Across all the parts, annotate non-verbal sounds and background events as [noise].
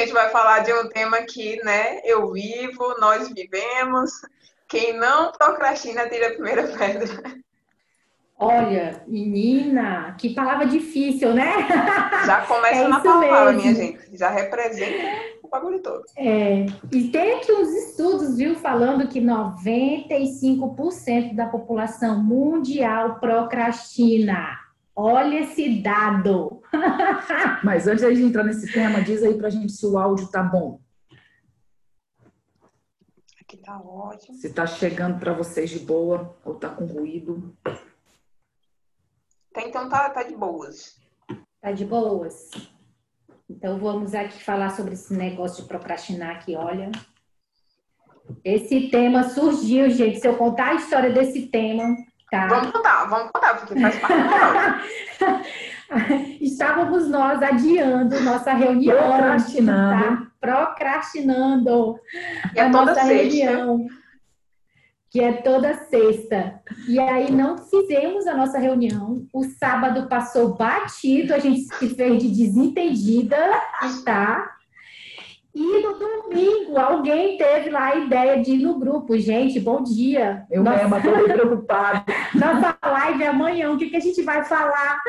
gente vai falar de um tema que, né, eu vivo, nós vivemos. Quem não procrastina tira a primeira pedra. Olha, menina, que palavra difícil, né? Já começa [laughs] é na palavra, mesmo. minha gente. Já representa o bagulho todo. É, e tem aqui uns estudos, viu, falando que 95% da população mundial procrastina. Olha esse dado. [laughs] Mas antes de entrar nesse tema, diz aí pra gente se o áudio tá bom. Aqui tá ótimo. Se tá chegando para vocês de boa ou tá com ruído. Tá, então tá, tá de boas. Tá de boas. Então vamos aqui falar sobre esse negócio de procrastinar aqui, olha. Esse tema surgiu, gente. Se eu contar a história desse tema, tá? Vamos contar, vamos contar, porque faz parte [laughs] Estávamos nós adiando nossa reunião. Procrastinando. Tá? Procrastinando. E é a nossa sexta. reunião que é toda sexta. E aí não fizemos a nossa reunião. O sábado passou batido, a gente se fez de desentendida, tá? E no domingo, alguém teve lá a ideia de ir no grupo. Gente, bom dia. Eu nossa... mesma estou preocupada. [laughs] Nossa live é amanhã, o que, que a gente vai falar? [laughs]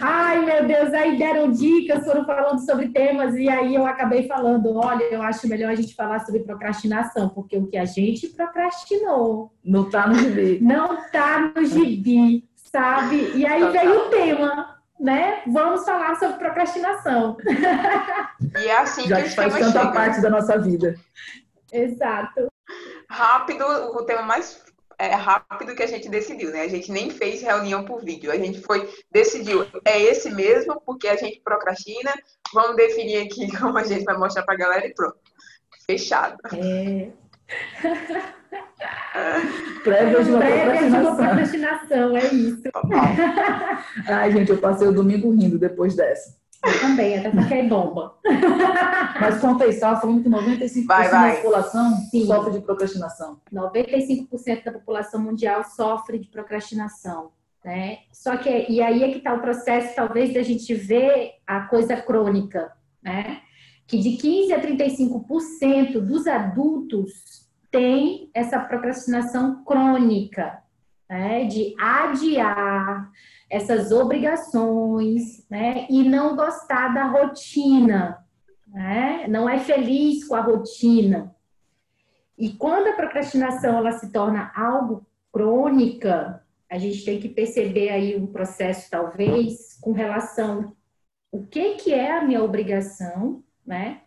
Ai, meu Deus, aí deram dicas, foram falando sobre temas, e aí eu acabei falando: olha, eu acho melhor a gente falar sobre procrastinação, porque o que a gente procrastinou. Não tá no gibi. Não tá no gibi, sabe? E aí veio o tema, né? Vamos falar sobre procrastinação. E é assim Já que, que faz tanta chega. parte da nossa vida. Exato. Rápido, o tema mais é, rápido que a gente decidiu, né? A gente nem fez reunião por vídeo. A gente foi, decidiu, é esse mesmo, porque a gente procrastina. Vamos definir aqui [laughs] como a gente vai mostrar pra galera e pronto. Fechado. É. Prévia de uma procrastinação. procrastinação, é isso. [laughs] Ai, gente, eu passei o domingo rindo depois dessa. Eu também, até fiquei bomba. Mas conta aí, estava falando que 95% vai, vai. da população Sim. sofre de procrastinação. 95% da população mundial sofre de procrastinação. Né? Só que, e aí é que está o processo, talvez, da gente ver a coisa crônica, né? Que de 15% a 35% dos adultos tem essa procrastinação crônica, né? De adiar, essas obrigações, né? E não gostar da rotina, né? Não é feliz com a rotina. E quando a procrastinação ela se torna algo crônica, a gente tem que perceber aí um processo talvez com relação o que que é a minha obrigação, né?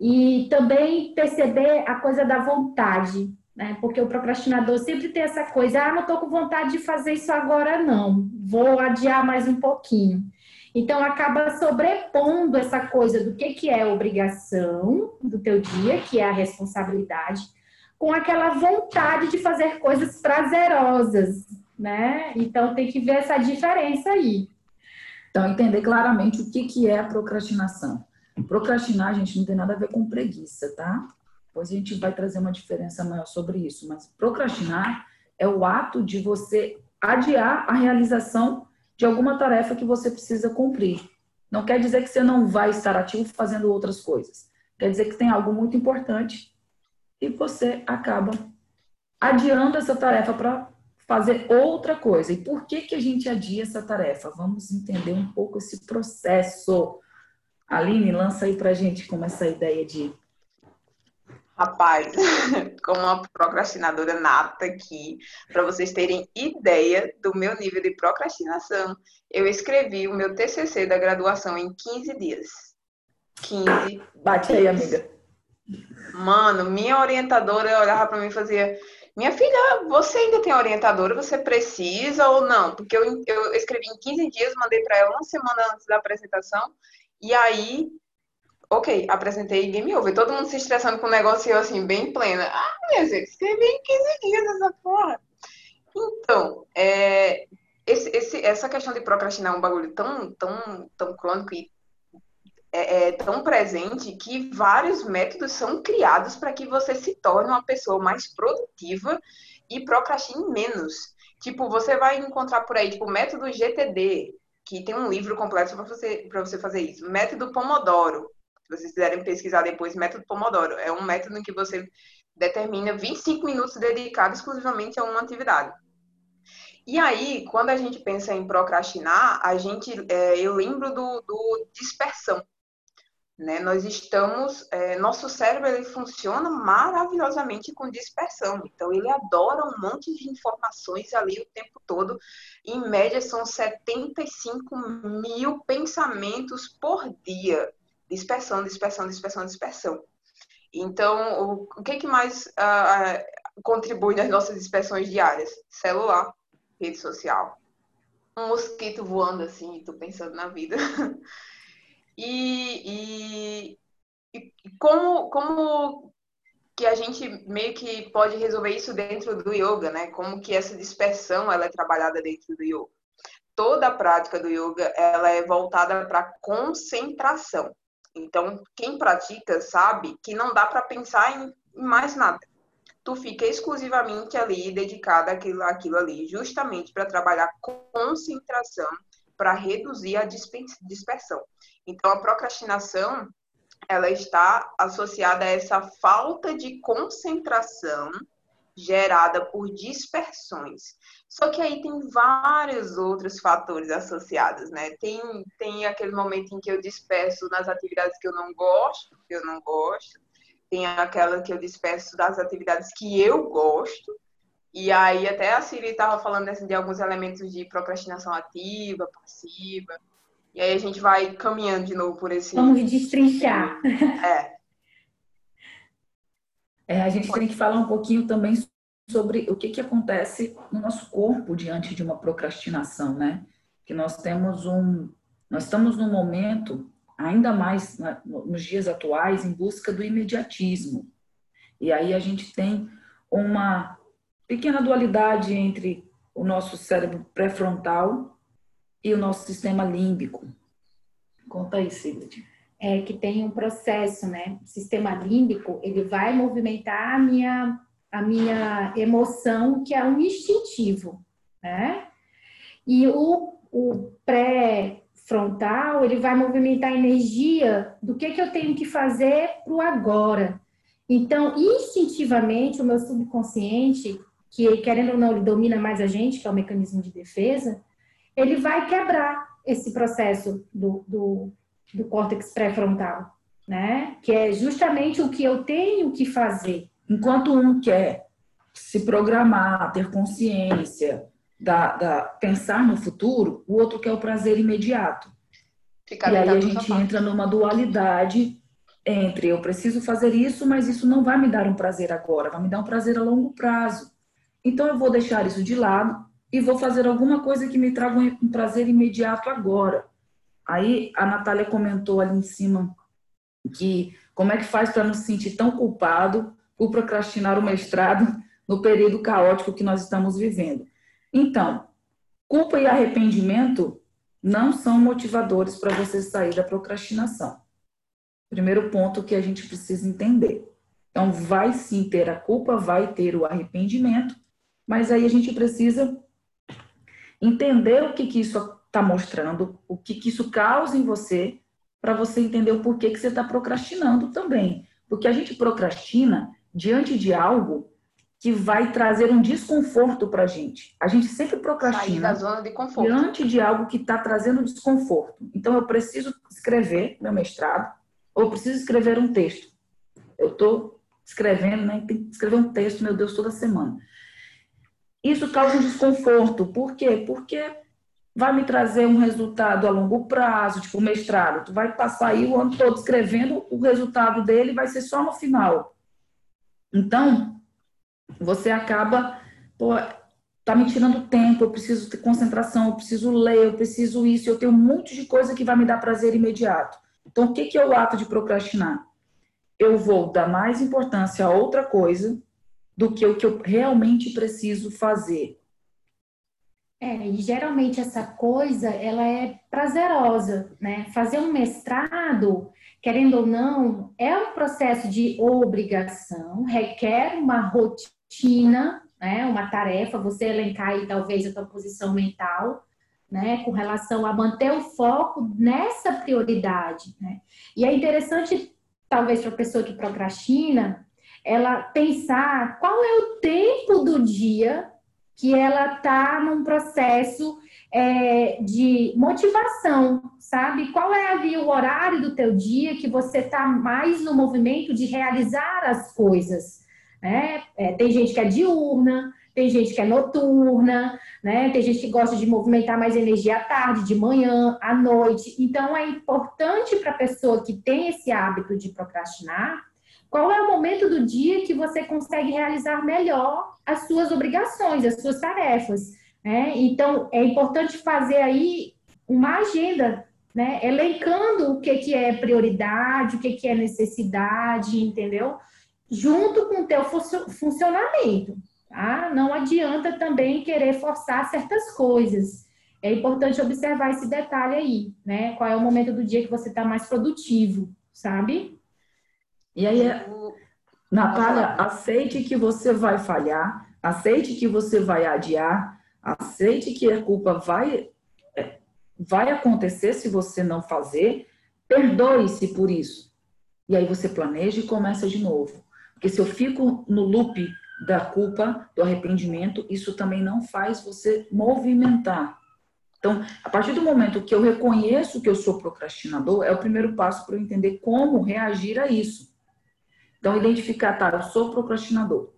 E também perceber a coisa da vontade, né? Porque o procrastinador sempre tem essa coisa, ah, não estou com vontade de fazer isso agora, não, vou adiar mais um pouquinho. Então acaba sobrepondo essa coisa do que, que é obrigação do teu dia, que é a responsabilidade, com aquela vontade de fazer coisas prazerosas, né? Então tem que ver essa diferença aí. Então, entender claramente o que, que é a procrastinação. Procrastinar, gente, não tem nada a ver com preguiça, tá? Depois a gente vai trazer uma diferença maior sobre isso. Mas procrastinar é o ato de você adiar a realização de alguma tarefa que você precisa cumprir. Não quer dizer que você não vai estar ativo fazendo outras coisas. Quer dizer que tem algo muito importante e você acaba adiando essa tarefa para fazer outra coisa. E por que, que a gente adia essa tarefa? Vamos entender um pouco esse processo. Aline, lança aí para a gente como essa ideia de Rapaz, [laughs] como uma procrastinadora nata aqui, para vocês terem ideia do meu nível de procrastinação, eu escrevi o meu TCC da graduação em 15 dias. 15. Bate aí, amiga. Mano, minha orientadora olhava para mim e fazia: Minha filha, você ainda tem orientadora? Você precisa ou não? Porque eu, eu escrevi em 15 dias, mandei para ela uma semana antes da apresentação, e aí ok, apresentei game over. Todo mundo se estressando com o negócio e eu assim, bem plena. Ah, minha gente, escrevi em 15 dias essa porra. Então, é, esse, esse, essa questão de procrastinar é um bagulho tão, tão, tão crônico e é, é tão presente que vários métodos são criados para que você se torne uma pessoa mais produtiva e procrastine menos. Tipo, você vai encontrar por aí, tipo, método GTD, que tem um livro completo para você, você fazer isso. Método Pomodoro. Se vocês quiserem pesquisar depois, método Pomodoro. É um método em que você determina 25 minutos dedicados exclusivamente a uma atividade. E aí, quando a gente pensa em procrastinar, a gente, é, eu lembro do, do dispersão. Né? Nós estamos, é, nosso cérebro ele funciona maravilhosamente com dispersão. Então ele adora um monte de informações ali o tempo todo. Em média são 75 mil pensamentos por dia. Dispersão, dispersão, dispersão, dispersão. Então, o, que, que mais uh, contribui nas nossas dispersões diárias? Celular, rede social. Um mosquito voando assim, tô pensando na vida. [laughs] E, e, e como, como que a gente meio que pode resolver isso dentro do yoga, né? Como que essa dispersão ela é trabalhada dentro do yoga. Toda a prática do yoga ela é voltada para concentração. Então, quem pratica sabe que não dá para pensar em, mais nada. Tu fica exclusivamente ali dedicada àquilo, àquilo ali, justamente para trabalhar concentração, para reduzir a dispersão. Então, a procrastinação, ela está associada a essa falta de concentração gerada por dispersões. Só que aí tem vários outros fatores associados, né? Tem, tem aquele momento em que eu disperso nas atividades que eu não gosto, que eu não gosto. Tem aquela que eu disperso das atividades que eu gosto. E aí até a Siri estava falando assim, de alguns elementos de procrastinação ativa, passiva. E aí a gente vai caminhando de novo por esse. Vamos destrinchar. É. é a gente tem que falar um pouquinho também sobre o que, que acontece no nosso corpo diante de uma procrastinação, né? Que nós temos um. Nós estamos num momento, ainda mais nos dias atuais, em busca do imediatismo. E aí a gente tem uma pequena dualidade entre o nosso cérebro pré-frontal e o nosso sistema límbico. Conta aí, Sigrid. É que tem um processo, né? O sistema límbico, ele vai movimentar a minha, a minha emoção, que é um instintivo, né? E o, o pré-frontal, ele vai movimentar a energia do que, que eu tenho que fazer para o agora. Então, instintivamente, o meu subconsciente, que querendo ou não, ele domina mais a gente, que é o mecanismo de defesa, ele vai quebrar esse processo do, do, do córtex pré-frontal, né? Que é justamente o que eu tenho que fazer. Enquanto um quer se programar, ter consciência, da, da pensar no futuro, o outro quer o prazer imediato. Ficar e aí a gente entra numa dualidade entre eu preciso fazer isso, mas isso não vai me dar um prazer agora, vai me dar um prazer a longo prazo. Então eu vou deixar isso de lado e vou fazer alguma coisa que me traga um prazer imediato agora. Aí a Natália comentou ali em cima que como é que faz para não se sentir tão culpado por procrastinar o mestrado [laughs] no período caótico que nós estamos vivendo. Então, culpa e arrependimento não são motivadores para você sair da procrastinação. Primeiro ponto que a gente precisa entender. Então, vai sim ter a culpa, vai ter o arrependimento, mas aí a gente precisa entender o que, que isso está mostrando, o que, que isso causa em você, para você entender o porquê que você está procrastinando também. Porque a gente procrastina diante de algo que vai trazer um desconforto para a gente. A gente sempre procrastina de diante de algo que está trazendo desconforto. Então, eu preciso escrever meu mestrado, ou eu preciso escrever um texto. Eu estou escrevendo, né? Tem que escrever um texto, meu Deus, toda semana. Isso causa um desconforto. Por quê? Porque vai me trazer um resultado a longo prazo, tipo mestrado. Tu vai passar aí o ano todo escrevendo, o resultado dele vai ser só no final. Então, você acaba, pô, tá me tirando tempo, eu preciso ter concentração, eu preciso ler, eu preciso isso, eu tenho um monte de coisa que vai me dar prazer imediato. Então, o que, que é o ato de procrastinar? Eu vou dar mais importância a outra coisa do que o que eu realmente preciso fazer. É, e geralmente essa coisa, ela é prazerosa, né? Fazer um mestrado, querendo ou não, é um processo de obrigação, requer uma rotina, né? Uma tarefa, você elencar aí talvez a tua posição mental, né, com relação a manter o foco nessa prioridade. Né? E é interessante, talvez, para a pessoa que procrastina, ela pensar qual é o tempo do dia que ela está num processo é, de motivação, sabe? Qual é ali o horário do teu dia que você está mais no movimento de realizar as coisas, né? É, tem gente que é diurna, tem gente que é noturna, né? Tem gente que gosta de movimentar mais energia à tarde, de manhã, à noite. Então é importante para a pessoa que tem esse hábito de procrastinar, qual é o momento do dia que você consegue realizar melhor as suas obrigações, as suas tarefas. Né? Então, é importante fazer aí uma agenda, né? elencando o que, que é prioridade, o que, que é necessidade, entendeu? Junto com o teu funcionamento. Tá? Não adianta também querer forçar certas coisas. É importante observar esse detalhe aí, né? Qual é o momento do dia que você está mais produtivo, sabe? E aí, Natália, aceite que você vai falhar, aceite que você vai adiar, aceite que a culpa vai, é, vai acontecer se você não fazer, perdoe-se por isso. E aí você planeja e começa de novo. Porque se eu fico no loop da culpa, do arrependimento, isso também não faz você movimentar. Então, a partir do momento que eu reconheço que eu sou procrastinador, é o primeiro passo para eu entender como reagir a isso. Então, identificar, tá, eu sou procrastinador.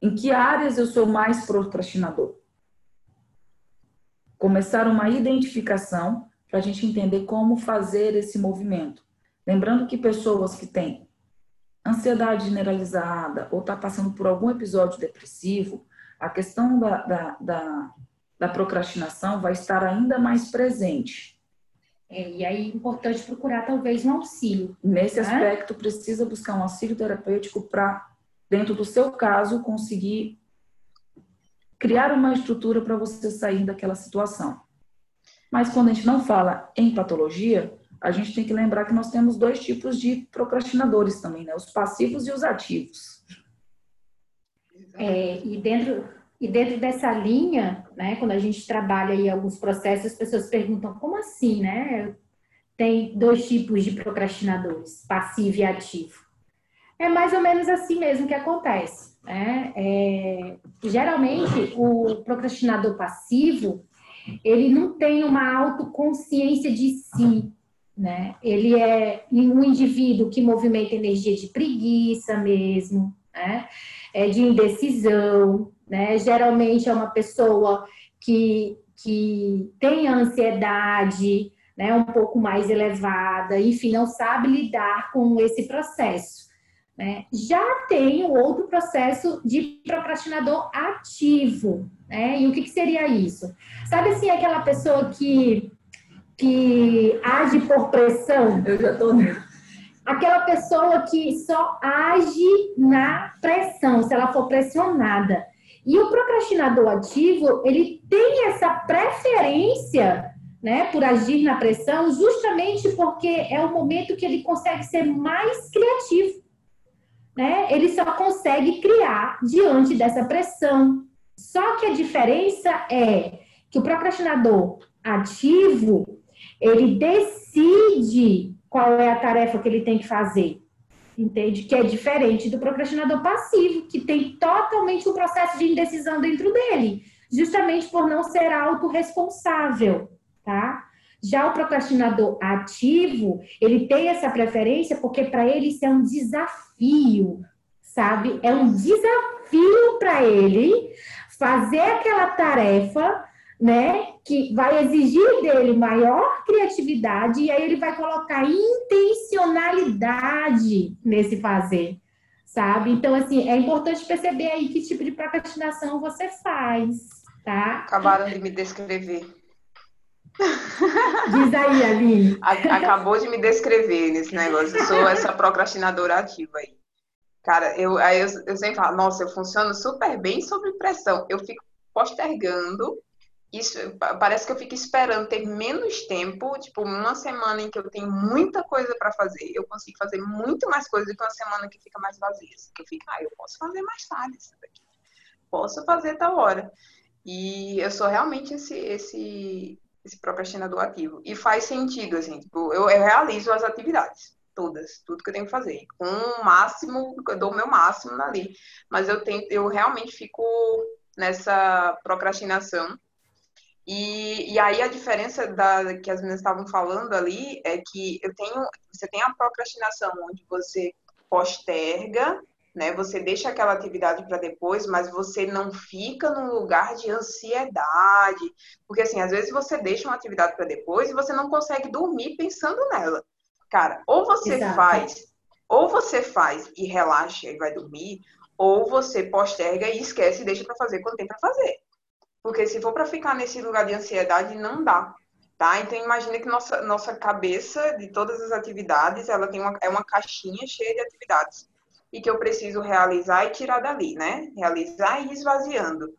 Em que áreas eu sou mais procrastinador? Começar uma identificação para a gente entender como fazer esse movimento. Lembrando que pessoas que têm ansiedade generalizada ou está passando por algum episódio depressivo, a questão da, da, da, da procrastinação vai estar ainda mais presente. É, e aí é importante procurar talvez um auxílio. Nesse né? aspecto, precisa buscar um auxílio terapêutico para, dentro do seu caso, conseguir criar uma estrutura para você sair daquela situação. Mas quando a gente não fala em patologia, a gente tem que lembrar que nós temos dois tipos de procrastinadores também, né? Os passivos e os ativos. É, e dentro e dentro dessa linha, né, quando a gente trabalha aí alguns processos, as pessoas perguntam como assim, né? Tem dois tipos de procrastinadores, passivo e ativo. É mais ou menos assim mesmo que acontece. Né? É, geralmente, o procrastinador passivo, ele não tem uma autoconsciência de si, né? Ele é um indivíduo que movimenta energia de preguiça mesmo, né? É de indecisão, né? Geralmente é uma pessoa que, que tem ansiedade, né? Um pouco mais elevada, enfim, não sabe lidar com esse processo. Né? Já tem o outro processo de procrastinador ativo, né? E o que, que seria isso? Sabe assim, aquela pessoa que que age por pressão. Eu já estou nele. Aquela pessoa que só age na pressão, se ela for pressionada. E o procrastinador ativo, ele tem essa preferência, né, por agir na pressão, justamente porque é o momento que ele consegue ser mais criativo. Né? Ele só consegue criar diante dessa pressão. Só que a diferença é que o procrastinador ativo, ele decide qual é a tarefa que ele tem que fazer. Entende? Que é diferente do procrastinador passivo, que tem totalmente um processo de indecisão dentro dele, justamente por não ser autorresponsável, tá? Já o procrastinador ativo, ele tem essa preferência porque para ele isso é um desafio, sabe? É um desafio para ele fazer aquela tarefa né? Que vai exigir dele maior criatividade e aí ele vai colocar intencionalidade nesse fazer, sabe? Então, assim, é importante perceber aí que tipo de procrastinação você faz, tá? Acabaram de me descrever. Diz aí, Aline. [laughs] Acabou de me descrever nesse negócio. Eu sou essa procrastinadora ativa aí. Cara, eu, aí eu, eu sempre falo, nossa, eu funciono super bem sob pressão. Eu fico postergando isso parece que eu fico esperando ter menos tempo, tipo, uma semana em que eu tenho muita coisa para fazer, eu consigo fazer muito mais coisa do que uma semana que fica mais vazia. Que eu fico, ah, eu posso fazer mais tarde isso daqui. Posso fazer tal hora. E eu sou realmente esse, esse, esse procrastinador ativo. E faz sentido, assim, tipo, eu, eu realizo as atividades todas, tudo que eu tenho que fazer. Com o máximo, eu dou o meu máximo ali. Mas eu tento, eu realmente fico nessa procrastinação. E, e aí a diferença da que as meninas estavam falando ali é que eu tenho, você tem a procrastinação onde você posterga, né? Você deixa aquela atividade para depois, mas você não fica num lugar de ansiedade, porque assim, às vezes você deixa uma atividade para depois e você não consegue dormir pensando nela. Cara, ou você Exato. faz, ou você faz e relaxa e vai dormir, ou você posterga e esquece e deixa para fazer quando tem para fazer. Porque se for para ficar nesse lugar de ansiedade, não dá. Tá? Então imagina que nossa, nossa cabeça de todas as atividades, ela tem uma, é uma caixinha cheia de atividades. E que eu preciso realizar e tirar dali, né? Realizar e ir esvaziando.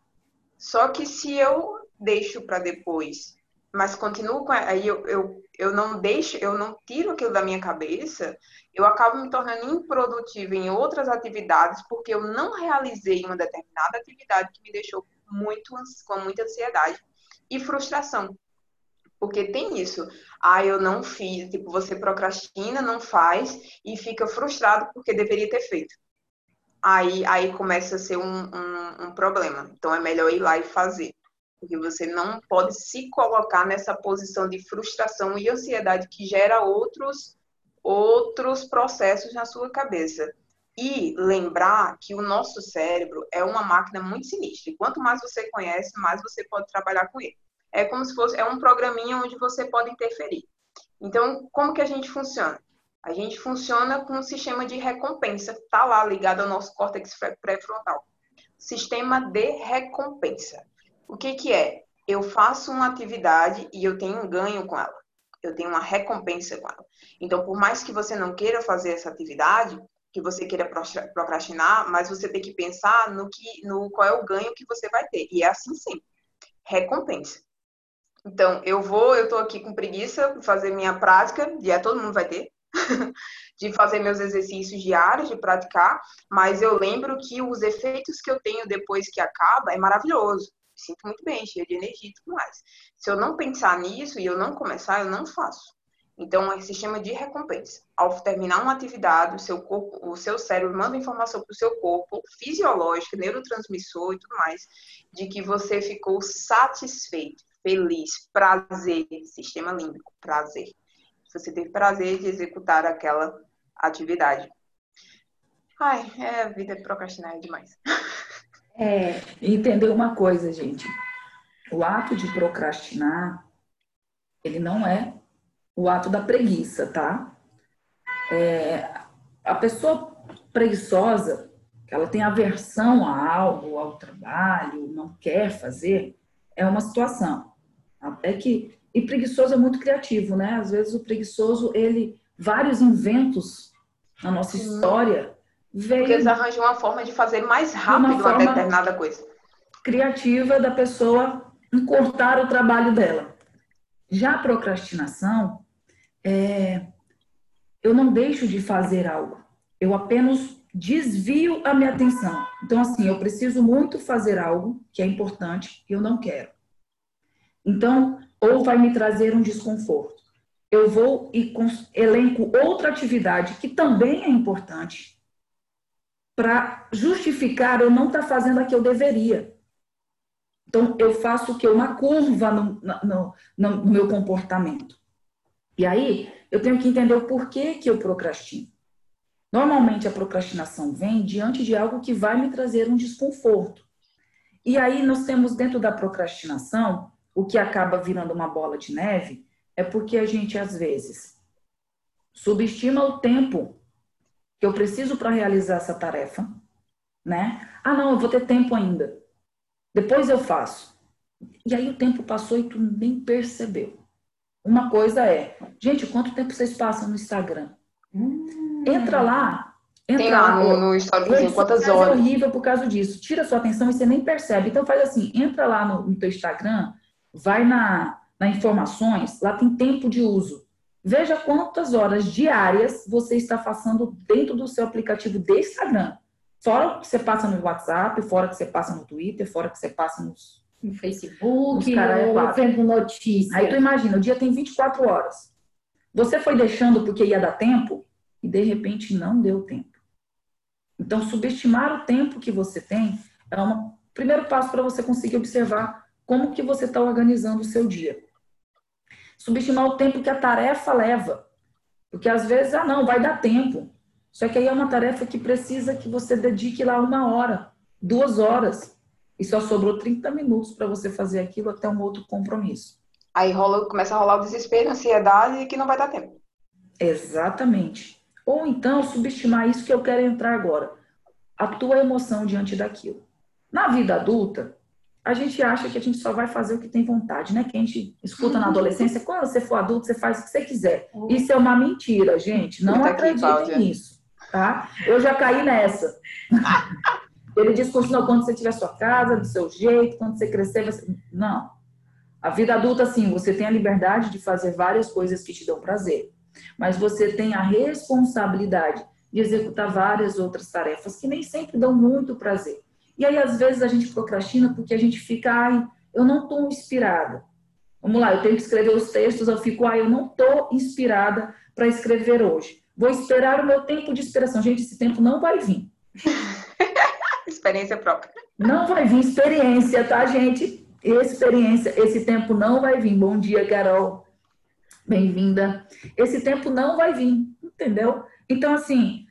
Só que se eu deixo para depois mas continuo com aí eu, eu, eu não deixo, eu não tiro aquilo da minha cabeça, eu acabo me tornando improdutiva em outras atividades porque eu não realizei uma determinada atividade que me deixou muito com muita ansiedade e frustração. Porque tem isso. Ah, eu não fiz, tipo, você procrastina, não faz e fica frustrado porque deveria ter feito. Aí, aí começa a ser um, um, um problema. Então é melhor ir lá e fazer porque você não pode se colocar nessa posição de frustração e ansiedade que gera outros outros processos na sua cabeça. E lembrar que o nosso cérebro é uma máquina muito sinistra. E quanto mais você conhece, mais você pode trabalhar com ele. É como se fosse é um programinha onde você pode interferir. Então, como que a gente funciona? A gente funciona com um sistema de recompensa, está lá ligado ao nosso córtex pré-frontal. Sistema de recompensa. O que, que é? Eu faço uma atividade e eu tenho um ganho com ela. Eu tenho uma recompensa com ela. Então, por mais que você não queira fazer essa atividade, que você queira procrastinar, mas você tem que pensar no que, no qual é o ganho que você vai ter. E é assim sim. Recompensa. Então, eu vou, eu tô aqui com preguiça fazer minha prática, e é todo mundo vai ter, [laughs] de fazer meus exercícios diários, de praticar, mas eu lembro que os efeitos que eu tenho depois que acaba é maravilhoso sinto muito bem, cheia de energia e tudo mais. Se eu não pensar nisso e eu não começar, eu não faço. Então, é sistema de recompensa. Ao terminar uma atividade, o seu corpo, o seu cérebro manda informação para o seu corpo, fisiológica, neurotransmissor e tudo mais, de que você ficou satisfeito, feliz, prazer, sistema límbico, prazer. Você teve prazer de executar aquela atividade. Ai, é, a vida procrastinar é demais. [laughs] É. Entender uma coisa, gente. O ato de procrastinar, ele não é o ato da preguiça, tá? É, a pessoa preguiçosa, ela tem aversão a algo, ao trabalho, não quer fazer, é uma situação. Até que e preguiçoso é muito criativo, né? Às vezes o preguiçoso, ele vários inventos na nossa história veio. Porque eles arranjam uma forma de fazer mais rápido uma, uma determinada coisa. Criativa da pessoa encurtar o trabalho dela. Já a procrastinação, é, eu não deixo de fazer algo, eu apenas desvio a minha atenção. Então, assim, eu preciso muito fazer algo que é importante e eu não quero. Então, ou vai me trazer um desconforto. Eu vou e elenco outra atividade que também é importante para justificar eu não estar tá fazendo a que eu deveria. Então, eu faço o que? Uma curva no, no, no, meu comportamento. E aí, eu tenho que entender o porquê que eu procrastino. Normalmente, a procrastinação vem diante de algo que vai me trazer um desconforto. E aí, nós temos dentro da procrastinação, o que acaba virando uma bola de neve, é porque a gente, às vezes, subestima o tempo que eu preciso para realizar essa tarefa, né? Ah, não, eu vou ter tempo ainda. Depois eu faço. E aí o tempo passou e tu nem percebeu. Uma coisa é, gente, quanto tempo vocês passam no Instagram? Hum. Entra lá. Entra Tem lá no, no Instagram quantas horas. É horrível por causa disso. Tira sua atenção e você nem percebe. Então faz assim, entra lá no, no teu Instagram, vai na, na informações, lá tem tempo de uso. Veja quantas horas diárias você está passando dentro do seu aplicativo de Instagram. Fora que você passa no WhatsApp, fora que você passa no Twitter, fora que você passa nos, No Facebook, Os cara é quatro. vendo notícia. Aí tu imagina, o dia tem 24 horas. Você foi deixando porque ia dar tempo e de repente não deu tempo. Então, subestimar o tempo que você tem é um primeiro passo para você conseguir observar como que você está organizando o seu dia. Subestimar o tempo que a tarefa leva. Porque às vezes, ah, não, vai dar tempo. Só que aí é uma tarefa que precisa que você dedique lá uma hora, duas horas. E só sobrou 30 minutos para você fazer aquilo até um outro compromisso. Aí rola, começa a rolar o desespero, a ansiedade e que não vai dar tempo. Exatamente. Ou então subestimar isso que eu quero entrar agora. A tua emoção diante daquilo. Na vida adulta, a gente acha que a gente só vai fazer o que tem vontade, né? Que a gente escuta na adolescência, quando você for adulto, você faz o que você quiser. Isso é uma mentira, gente. Não acreditem Cláudia. nisso, tá? Eu já caí nessa. [laughs] Ele discurso, não, quando você tiver sua casa, do seu jeito, quando você crescer, você... Não. A vida adulta, sim, você tem a liberdade de fazer várias coisas que te dão prazer. Mas você tem a responsabilidade de executar várias outras tarefas que nem sempre dão muito prazer. E aí, às vezes, a gente procrastina porque a gente fica, ai, eu não estou inspirada. Vamos lá, eu tenho que escrever os textos, eu fico, ai, eu não estou inspirada para escrever hoje. Vou esperar o meu tempo de inspiração. Gente, esse tempo não vai vir. [laughs] Experiência própria. Não vai vir experiência, tá, gente? Experiência. Esse tempo não vai vir. Bom dia, Carol. Bem-vinda. Esse tempo não vai vir, entendeu? Então, assim,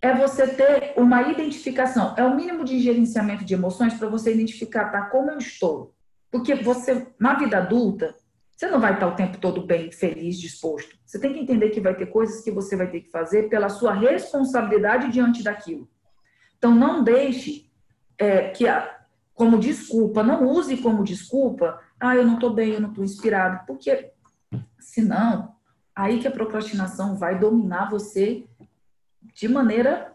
é você ter uma identificação. É o mínimo de gerenciamento de emoções para você identificar, tá? Como eu estou. Porque você, na vida adulta, você não vai estar o tempo todo bem, feliz, disposto. Você tem que entender que vai ter coisas que você vai ter que fazer pela sua responsabilidade diante daquilo. Então, não deixe é, que, a, como desculpa, não use como desculpa, ah, eu não estou bem, eu não estou inspirado, porque senão, aí que a procrastinação vai dominar você de maneira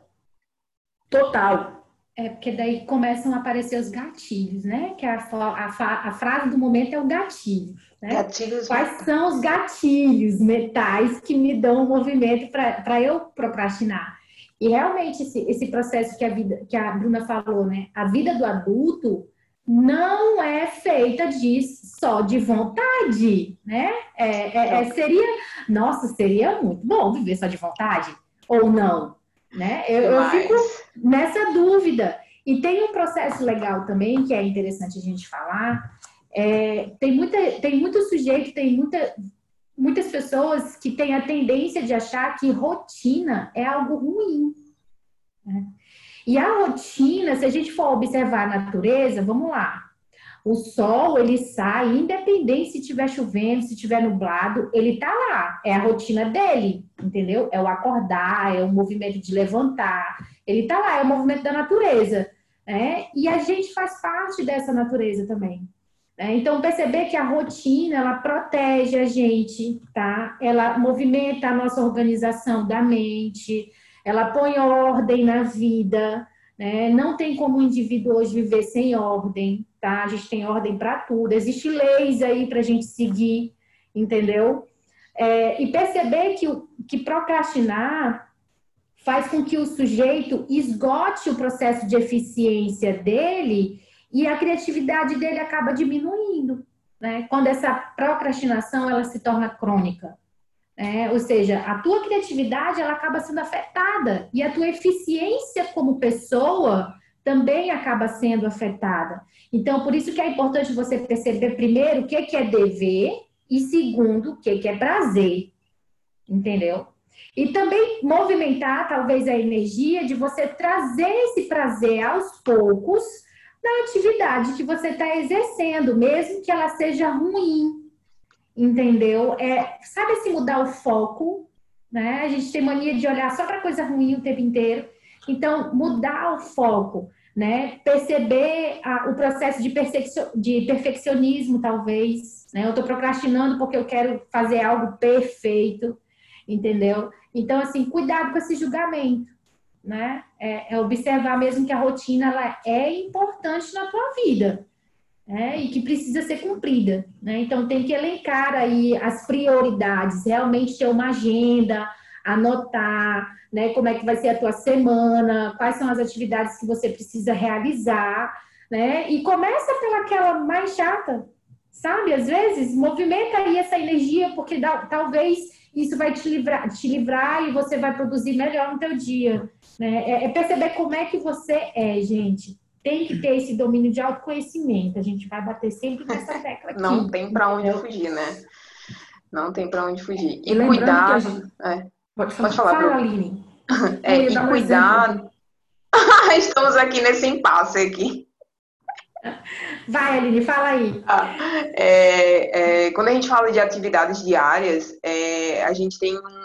total. É, porque daí começam a aparecer os gatilhos, né? Que a, a, a frase do momento é o gatilho. Né? Gatilhos. Quais são os gatilhos metais que me dão o movimento para eu procrastinar? E realmente esse, esse processo que a vida que a Bruna falou, né? A vida do adulto não é feita de só de vontade, né? É, é, é, seria, nossa, seria muito bom viver só de vontade ou não, né? Eu, eu fico nessa dúvida. E tem um processo legal também que é interessante a gente falar. É, tem muita, tem muito sujeito, tem muita muitas pessoas que têm a tendência de achar que rotina é algo ruim. Né? E a rotina, se a gente for observar a natureza, vamos lá. O sol, ele sai, independente se estiver chovendo, se estiver nublado, ele tá lá. É a rotina dele, entendeu? É o acordar, é o movimento de levantar. Ele tá lá, é o movimento da natureza. Né? E a gente faz parte dessa natureza também. Né? Então, perceber que a rotina, ela protege a gente, tá? Ela movimenta a nossa organização da mente, ela põe ordem na vida, né? Não tem como o indivíduo hoje viver sem ordem, tá? A gente tem ordem para tudo, existem leis aí para a gente seguir, entendeu? É, e perceber que, que procrastinar faz com que o sujeito esgote o processo de eficiência dele e a criatividade dele acaba diminuindo, né? Quando essa procrastinação ela se torna crônica. É, ou seja, a tua criatividade ela acaba sendo afetada e a tua eficiência como pessoa também acaba sendo afetada. Então, por isso que é importante você perceber primeiro o que, que é dever e segundo o que, que é prazer, entendeu? E também movimentar talvez a energia de você trazer esse prazer aos poucos na atividade que você está exercendo, mesmo que ela seja ruim, entendeu? É, sabe se mudar o foco, né? A gente tem mania de olhar só para coisa ruim o tempo inteiro. Então, mudar o foco, né? Perceber a, o processo de, de perfeccionismo, talvez. Né? Eu estou procrastinando porque eu quero fazer algo perfeito, entendeu? Então, assim, cuidado com esse julgamento, né? É, é observar mesmo que a rotina ela é importante na tua vida né, e que precisa ser cumprida. Né? Então, tem que elencar aí as prioridades, realmente ter uma agenda, anotar né, como é que vai ser a tua semana, quais são as atividades que você precisa realizar, né? E começa pelaquela mais chata, sabe? Às vezes, movimenta aí essa energia, porque dá, talvez isso vai te livrar, te livrar e você vai produzir melhor no teu dia. Né? É, é perceber como é que você é, gente. Tem que ter esse domínio de autoconhecimento. A gente vai bater sempre nessa [laughs] tecla aqui. Não tem para onde fugir, né? Não tem para onde fugir. E, cuidar. Gente... É. Pode falar, Pode falar Fala, Aline. [laughs] É, e cuidar. [laughs] Estamos aqui nesse impasse aqui. Vai, Aline, fala aí. Ah, é, é, quando a gente fala de atividades diárias, é, a gente tem um.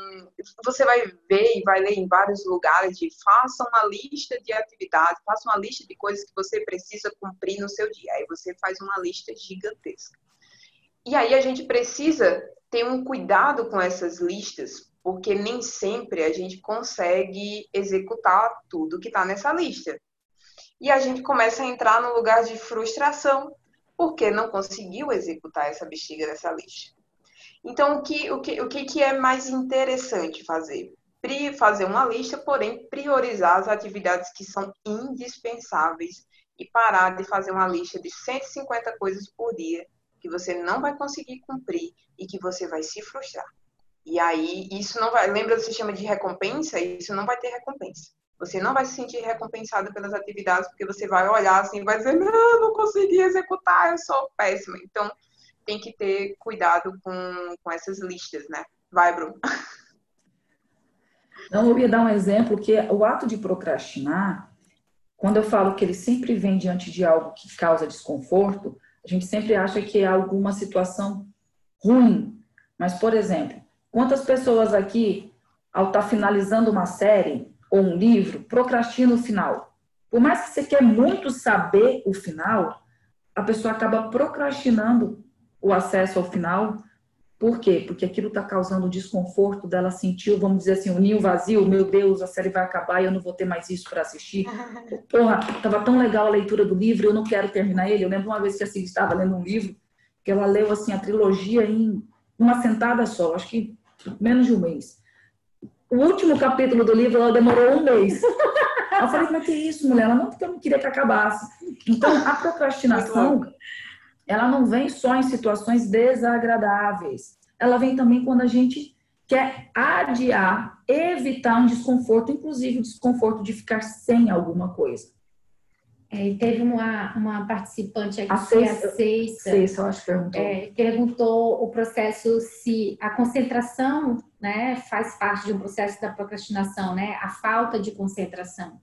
Você vai ver e vai ler em vários lugares de faça uma lista de atividades, faça uma lista de coisas que você precisa cumprir no seu dia. Aí você faz uma lista gigantesca. E aí a gente precisa ter um cuidado com essas listas, porque nem sempre a gente consegue executar tudo que está nessa lista e a gente começa a entrar no lugar de frustração, porque não conseguiu executar essa bexiga dessa lista. Então, o que, o que, o que é mais interessante fazer? Fazer uma lista, porém, priorizar as atividades que são indispensáveis e parar de fazer uma lista de 150 coisas por dia que você não vai conseguir cumprir e que você vai se frustrar. E aí, isso não vai. Lembra do sistema de recompensa? Isso não vai ter recompensa. Você não vai se sentir recompensado pelas atividades, porque você vai olhar assim e vai dizer, não, não consegui executar, eu sou péssima. Então, tem que ter cuidado com, com essas listas, né? Vai, Bruno. [laughs] Não, eu ia dar um exemplo que o ato de procrastinar, quando eu falo que ele sempre vem diante de algo que causa desconforto, a gente sempre acha que é alguma situação ruim. Mas, por exemplo, quantas pessoas aqui, ao estar tá finalizando uma série, ou um livro, procrastina o final. Por mais que você quer muito saber o final, a pessoa acaba procrastinando o acesso ao final. Por quê? Porque aquilo está causando desconforto dela sentiu, vamos dizer assim, o um ninho vazio, meu Deus, a série vai acabar e eu não vou ter mais isso para assistir. [laughs] Porra, estava tão legal a leitura do livro, eu não quero terminar ele. Eu lembro uma vez que a Cid estava lendo um livro, que ela leu assim a trilogia em uma sentada só, acho que menos de um mês o último capítulo do livro ela demorou um mês. [laughs] Eu falei, mas que isso, mulher? Ela não, porque eu não queria que acabasse. Então, a procrastinação, ela não vem só em situações desagradáveis. Ela vem também quando a gente quer adiar, evitar um desconforto, inclusive o desconforto de ficar sem alguma coisa. É, teve uma, uma participante aqui, a Ceissa, a Ceissa, eu acho que perguntou. É, perguntou o processo se a concentração né, faz parte de um processo da procrastinação, né, a falta de concentração.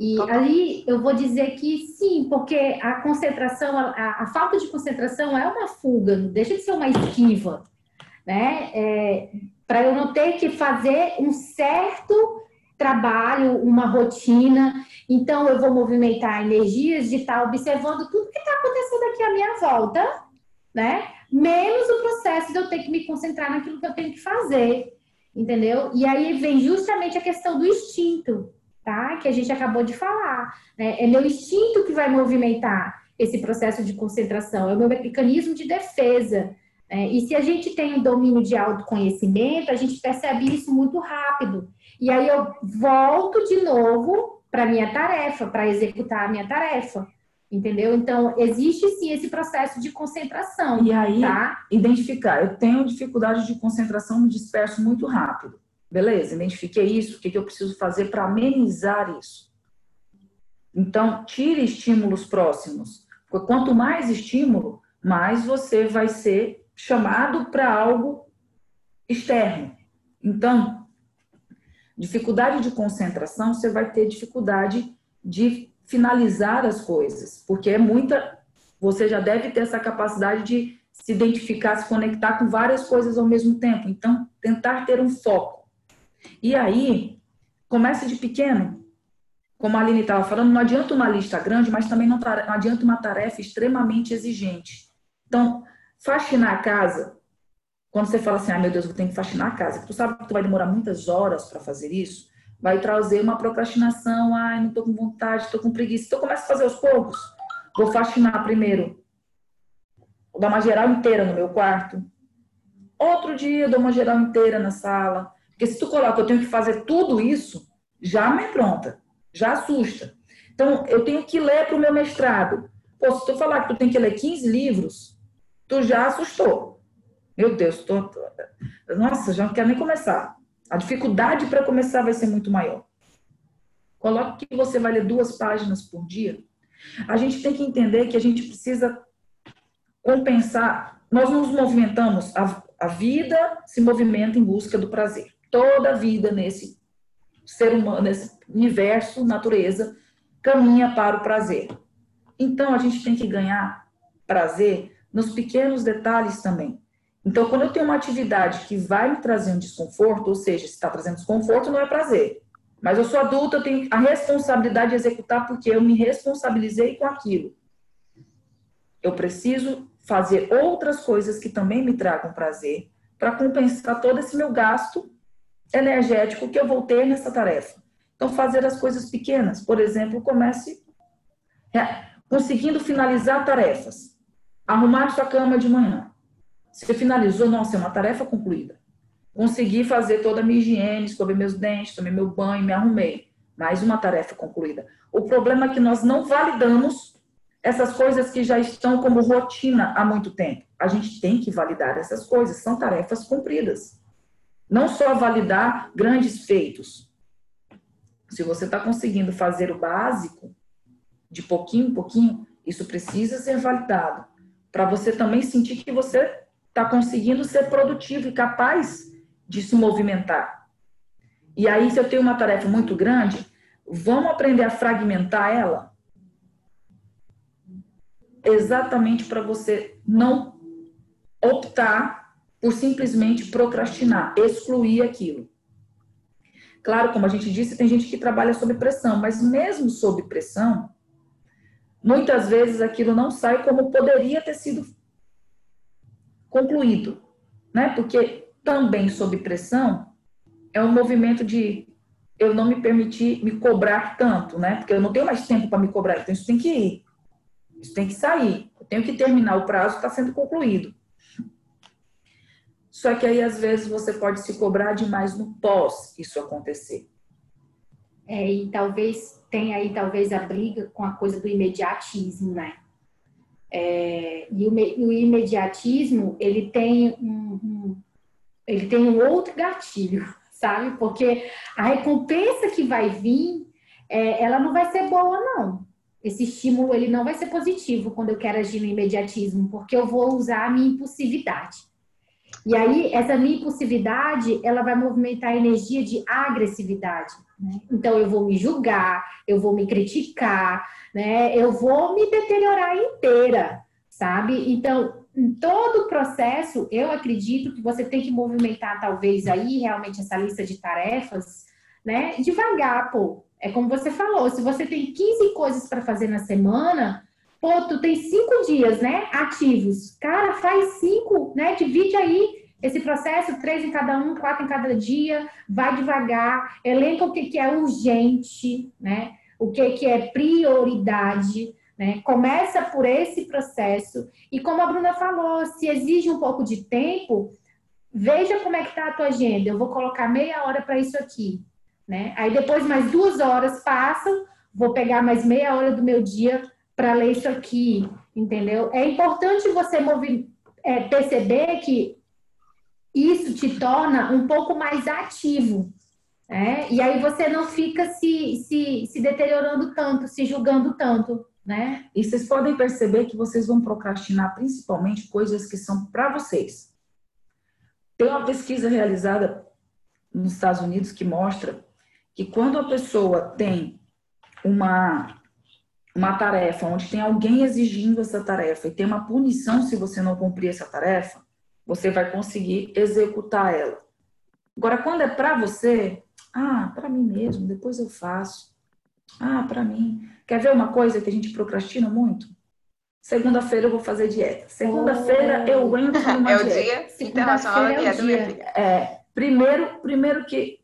E Total. ali eu vou dizer que sim, porque a concentração, a, a, falta de concentração é uma fuga, deixa de ser uma esquiva, né? É, Para eu não ter que fazer um certo trabalho, uma rotina. Então, eu vou movimentar energias de estar observando tudo que está acontecendo aqui à minha volta, né? Menos o processo de eu ter que me concentrar naquilo que eu tenho que fazer, entendeu? E aí vem justamente a questão do instinto, tá? Que a gente acabou de falar. Né? É meu instinto que vai movimentar esse processo de concentração, é o meu mecanismo de defesa. É, e se a gente tem um domínio de autoconhecimento, a gente percebe isso muito rápido. E aí eu volto de novo para minha tarefa, para executar a minha tarefa. Entendeu? Então, existe sim esse processo de concentração. E aí, tá? identificar. Eu tenho dificuldade de concentração, me disperso muito rápido. Beleza, identifiquei isso. O que, que eu preciso fazer para amenizar isso? Então, tire estímulos próximos. Quanto mais estímulo, mais você vai ser chamado para algo externo. Então, dificuldade de concentração, você vai ter dificuldade de finalizar as coisas, porque é muita. Você já deve ter essa capacidade de se identificar, se conectar com várias coisas ao mesmo tempo. Então, tentar ter um foco. E aí, comece de pequeno. Como a Aline estava falando, não adianta uma lista grande, mas também não, não adianta uma tarefa extremamente exigente. Então, faxinar a casa, quando você fala assim, ah, meu Deus, eu tenho que faxinar a casa, tu sabe que tu vai demorar muitas horas para fazer isso, vai trazer uma procrastinação, ai, não tô com vontade, tô com preguiça. Então começa a fazer aos poucos. Vou faxinar primeiro. Vou dar uma geral inteira no meu quarto. Outro dia dou uma geral inteira na sala. Porque se tu coloca, eu tenho que fazer tudo isso, já me pronta, já assusta. Então, eu tenho que ler para o meu mestrado. Pô, se tu falar que tu tem que ler 15 livros, tu já assustou. Meu Deus, tô... nossa, já não quero nem começar. A dificuldade para começar vai ser muito maior. Coloque que você vai ler duas páginas por dia. A gente tem que entender que a gente precisa compensar. Nós nos movimentamos, a, a vida se movimenta em busca do prazer. Toda a vida nesse ser humano, nesse universo, natureza, caminha para o prazer. Então, a gente tem que ganhar prazer nos pequenos detalhes também. Então, quando eu tenho uma atividade que vai me trazer um desconforto, ou seja, se está trazendo desconforto, não é prazer. Mas eu sou adulta, eu tenho a responsabilidade de executar porque eu me responsabilizei com aquilo. Eu preciso fazer outras coisas que também me tragam prazer para compensar todo esse meu gasto energético que eu vou ter nessa tarefa. Então, fazer as coisas pequenas. Por exemplo, comece é, conseguindo finalizar tarefas. Arrumar sua cama de manhã. Você finalizou, nossa, é uma tarefa concluída. Consegui fazer toda a minha higiene, escovei meus dentes, tomei meu banho, me arrumei. Mais uma tarefa concluída. O problema é que nós não validamos essas coisas que já estão como rotina há muito tempo. A gente tem que validar essas coisas, são tarefas cumpridas. Não só validar grandes feitos. Se você está conseguindo fazer o básico, de pouquinho em pouquinho, isso precisa ser validado. Para você também sentir que você está conseguindo ser produtivo e capaz de se movimentar. E aí, se eu tenho uma tarefa muito grande, vamos aprender a fragmentar ela? Exatamente para você não optar por simplesmente procrastinar, excluir aquilo. Claro, como a gente disse, tem gente que trabalha sob pressão, mas mesmo sob pressão, muitas vezes aquilo não sai como poderia ter sido concluído, né? Porque também sob pressão é um movimento de eu não me permitir me cobrar tanto, né? Porque eu não tenho mais tempo para me cobrar, então isso tem que ir. Isso tem que sair. Eu tenho que terminar o prazo está sendo concluído. Só que aí às vezes você pode se cobrar demais no pós isso acontecer. É, e talvez tenha aí talvez a briga com a coisa do imediatismo, né? É, e, o, o, imediatismo ele tem um, um, ele tem um outro gatilho, [laughs] sabe? Porque a recompensa que vai vir, é, ela não vai ser boa, não. Esse estímulo ele não vai ser positivo quando eu quero agir no imediatismo, porque eu vou usar a minha impulsividade. E aí, essa minha impulsividade, ela vai movimentar a energia de agressividade. Né? Então, eu vou me julgar, eu vou me criticar, né? Eu vou me deteriorar inteira, sabe? Então, em todo o processo, eu acredito que você tem que movimentar, talvez, aí, realmente, essa lista de tarefas, né? Devagar, pô. É como você falou, se você tem 15 coisas para fazer na semana, pô, tu tem cinco dias, né? Ativos. Cara, faz cinco, né? Divide aí esse processo, três em cada um, quatro em cada dia, vai devagar, elenca o que, que é urgente, né? O que, que é prioridade, né? Começa por esse processo. E como a Bruna falou, se exige um pouco de tempo, veja como é que está a tua agenda. Eu vou colocar meia hora para isso aqui. Né? Aí depois mais duas horas passam, vou pegar mais meia hora do meu dia para ler isso aqui, entendeu? É importante você mover, é, perceber que isso te torna um pouco mais ativo. Né? E aí você não fica se, se, se deteriorando tanto, se julgando tanto né? E vocês podem perceber que vocês vão procrastinar principalmente coisas que são para vocês. Tem uma pesquisa realizada nos Estados Unidos que mostra que quando a pessoa tem uma uma tarefa onde tem alguém exigindo essa tarefa e tem uma punição se você não cumprir essa tarefa, você vai conseguir executar ela. Agora, quando é para você, ah, para mim mesmo, depois eu faço. Ah, para mim. Quer ver uma coisa que a gente procrastina muito? Segunda-feira eu vou fazer dieta. Segunda-feira oh. eu entro [laughs] numa é dieta. É o dia internacional da dieta, minha filha. É, primeiro, primeiro que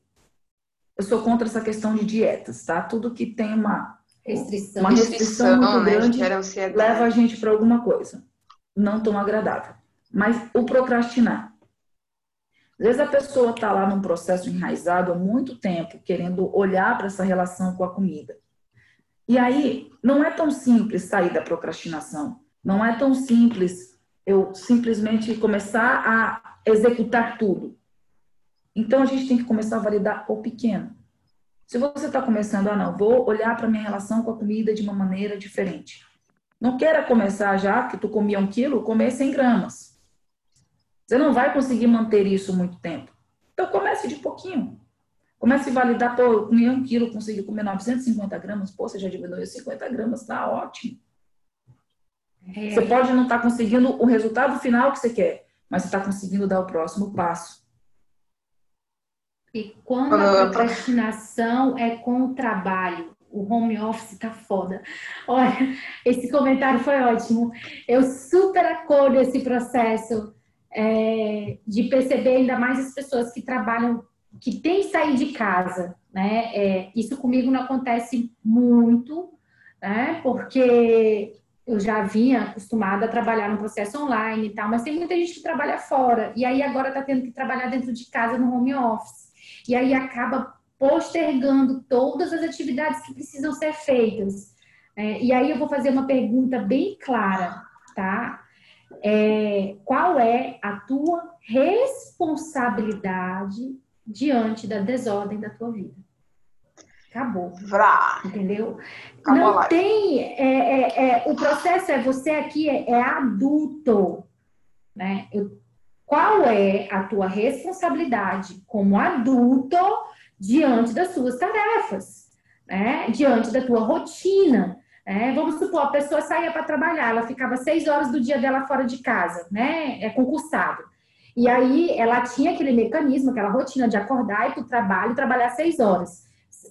eu sou contra essa questão de dietas, tá? Tudo que tem uma restrição, uma restrição, muito né, grande leva a gente para alguma coisa não tão agradável. Mas o procrastinar. Às vezes a pessoa está lá num processo enraizado há muito tempo, querendo olhar para essa relação com a comida E aí, não é tão simples sair da procrastinação. Não é tão simples eu simplesmente começar a executar tudo. Então, a gente tem que começar a validar o pequeno. Se você está começando, ah, não, vou olhar para minha relação com a comida de uma maneira diferente. Não queira começar já, que tu comia um quilo, comer 100 gramas. Você não vai conseguir manter isso muito tempo. Então, comece de pouquinho. Comece a validar, pô, eu comi um quilo, consegui comer 950 gramas, pô, você já diminuiu 50 gramas, tá ótimo. É. Você pode não estar tá conseguindo o resultado final que você quer, mas você está conseguindo dar o próximo passo. E quando a procrastinação é com o trabalho, o home office tá foda. Olha, esse comentário foi ótimo. Eu super acolho esse processo é, de perceber ainda mais as pessoas que trabalham, que têm que sair de casa, né? É, isso comigo não acontece muito, né? Porque eu já vinha acostumada a trabalhar no processo online e tal, mas tem muita gente que trabalha fora e aí agora está tendo que trabalhar dentro de casa no home office. E aí acaba postergando todas as atividades que precisam ser feitas. É, e aí eu vou fazer uma pergunta bem clara, tá? É, qual é a tua responsabilidade diante da desordem da tua vida? Acabou. Vrá. Entendeu? Acabou Não tem. É, é, é, o processo é você aqui é, é adulto. Né? Eu, qual é a tua responsabilidade como adulto diante das suas tarefas, né? diante da tua rotina. Né? Vamos supor, a pessoa saía para trabalhar, ela ficava seis horas do dia dela fora de casa, né? É concursado. E aí ela tinha aquele mecanismo, aquela rotina de acordar e para o trabalho, trabalhar seis horas.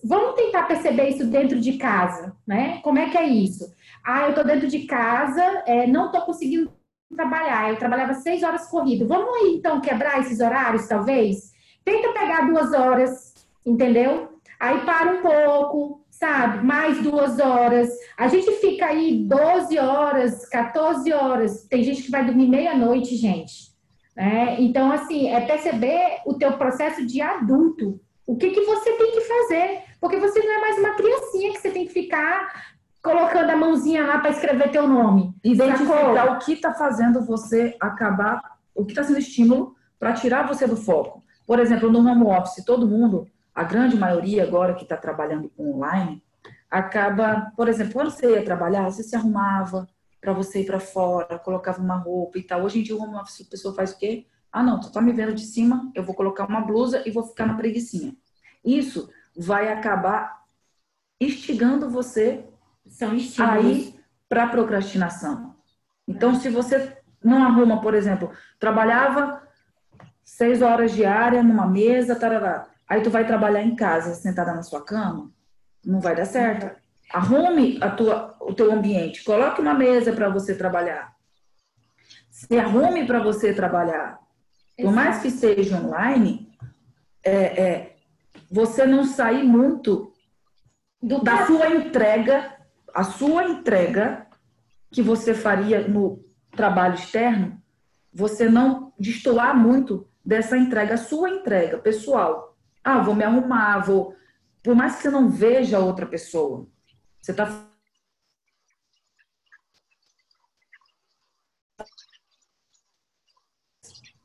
Vamos tentar perceber isso dentro de casa, né? Como é que é isso? Ah, eu estou dentro de casa, é, não estou conseguindo trabalhar. Eu trabalhava seis horas corrido. Vamos aí, então quebrar esses horários, talvez? Tenta pegar duas horas entendeu? Aí para um pouco, sabe? Mais duas horas. A gente fica aí 12 horas, 14 horas. Tem gente que vai dormir meia-noite, gente. Né? Então, assim, é perceber o teu processo de adulto. O que, que você tem que fazer? Porque você não é mais uma criancinha que você tem que ficar colocando a mãozinha lá para escrever teu nome. Identificar o que está fazendo você acabar, o que está sendo estímulo para tirar você do foco. Por exemplo, no home office, todo mundo a grande maioria agora que está trabalhando online, acaba, por exemplo, quando você ia trabalhar, você se arrumava para você ir para fora, colocava uma roupa e tal. Hoje em dia, uma pessoa faz o quê? Ah, não, tu tá me vendo de cima, eu vou colocar uma blusa e vou ficar na preguiçinha. Isso vai acabar instigando você São aí para procrastinação. Então, se você não arruma, por exemplo, trabalhava seis horas diária numa mesa, tarará. Aí tu vai trabalhar em casa, sentada na sua cama, não vai dar certo. Arrume a tua, o teu ambiente, coloque uma mesa para você trabalhar. Se arrume para você trabalhar. Por mais que seja online, é, é, você não sair muito do, da sua entrega, a sua entrega que você faria no trabalho externo, você não destoar muito dessa entrega, sua entrega pessoal. Ah, vou me arrumar, vou. Por mais que você não veja outra pessoa, você está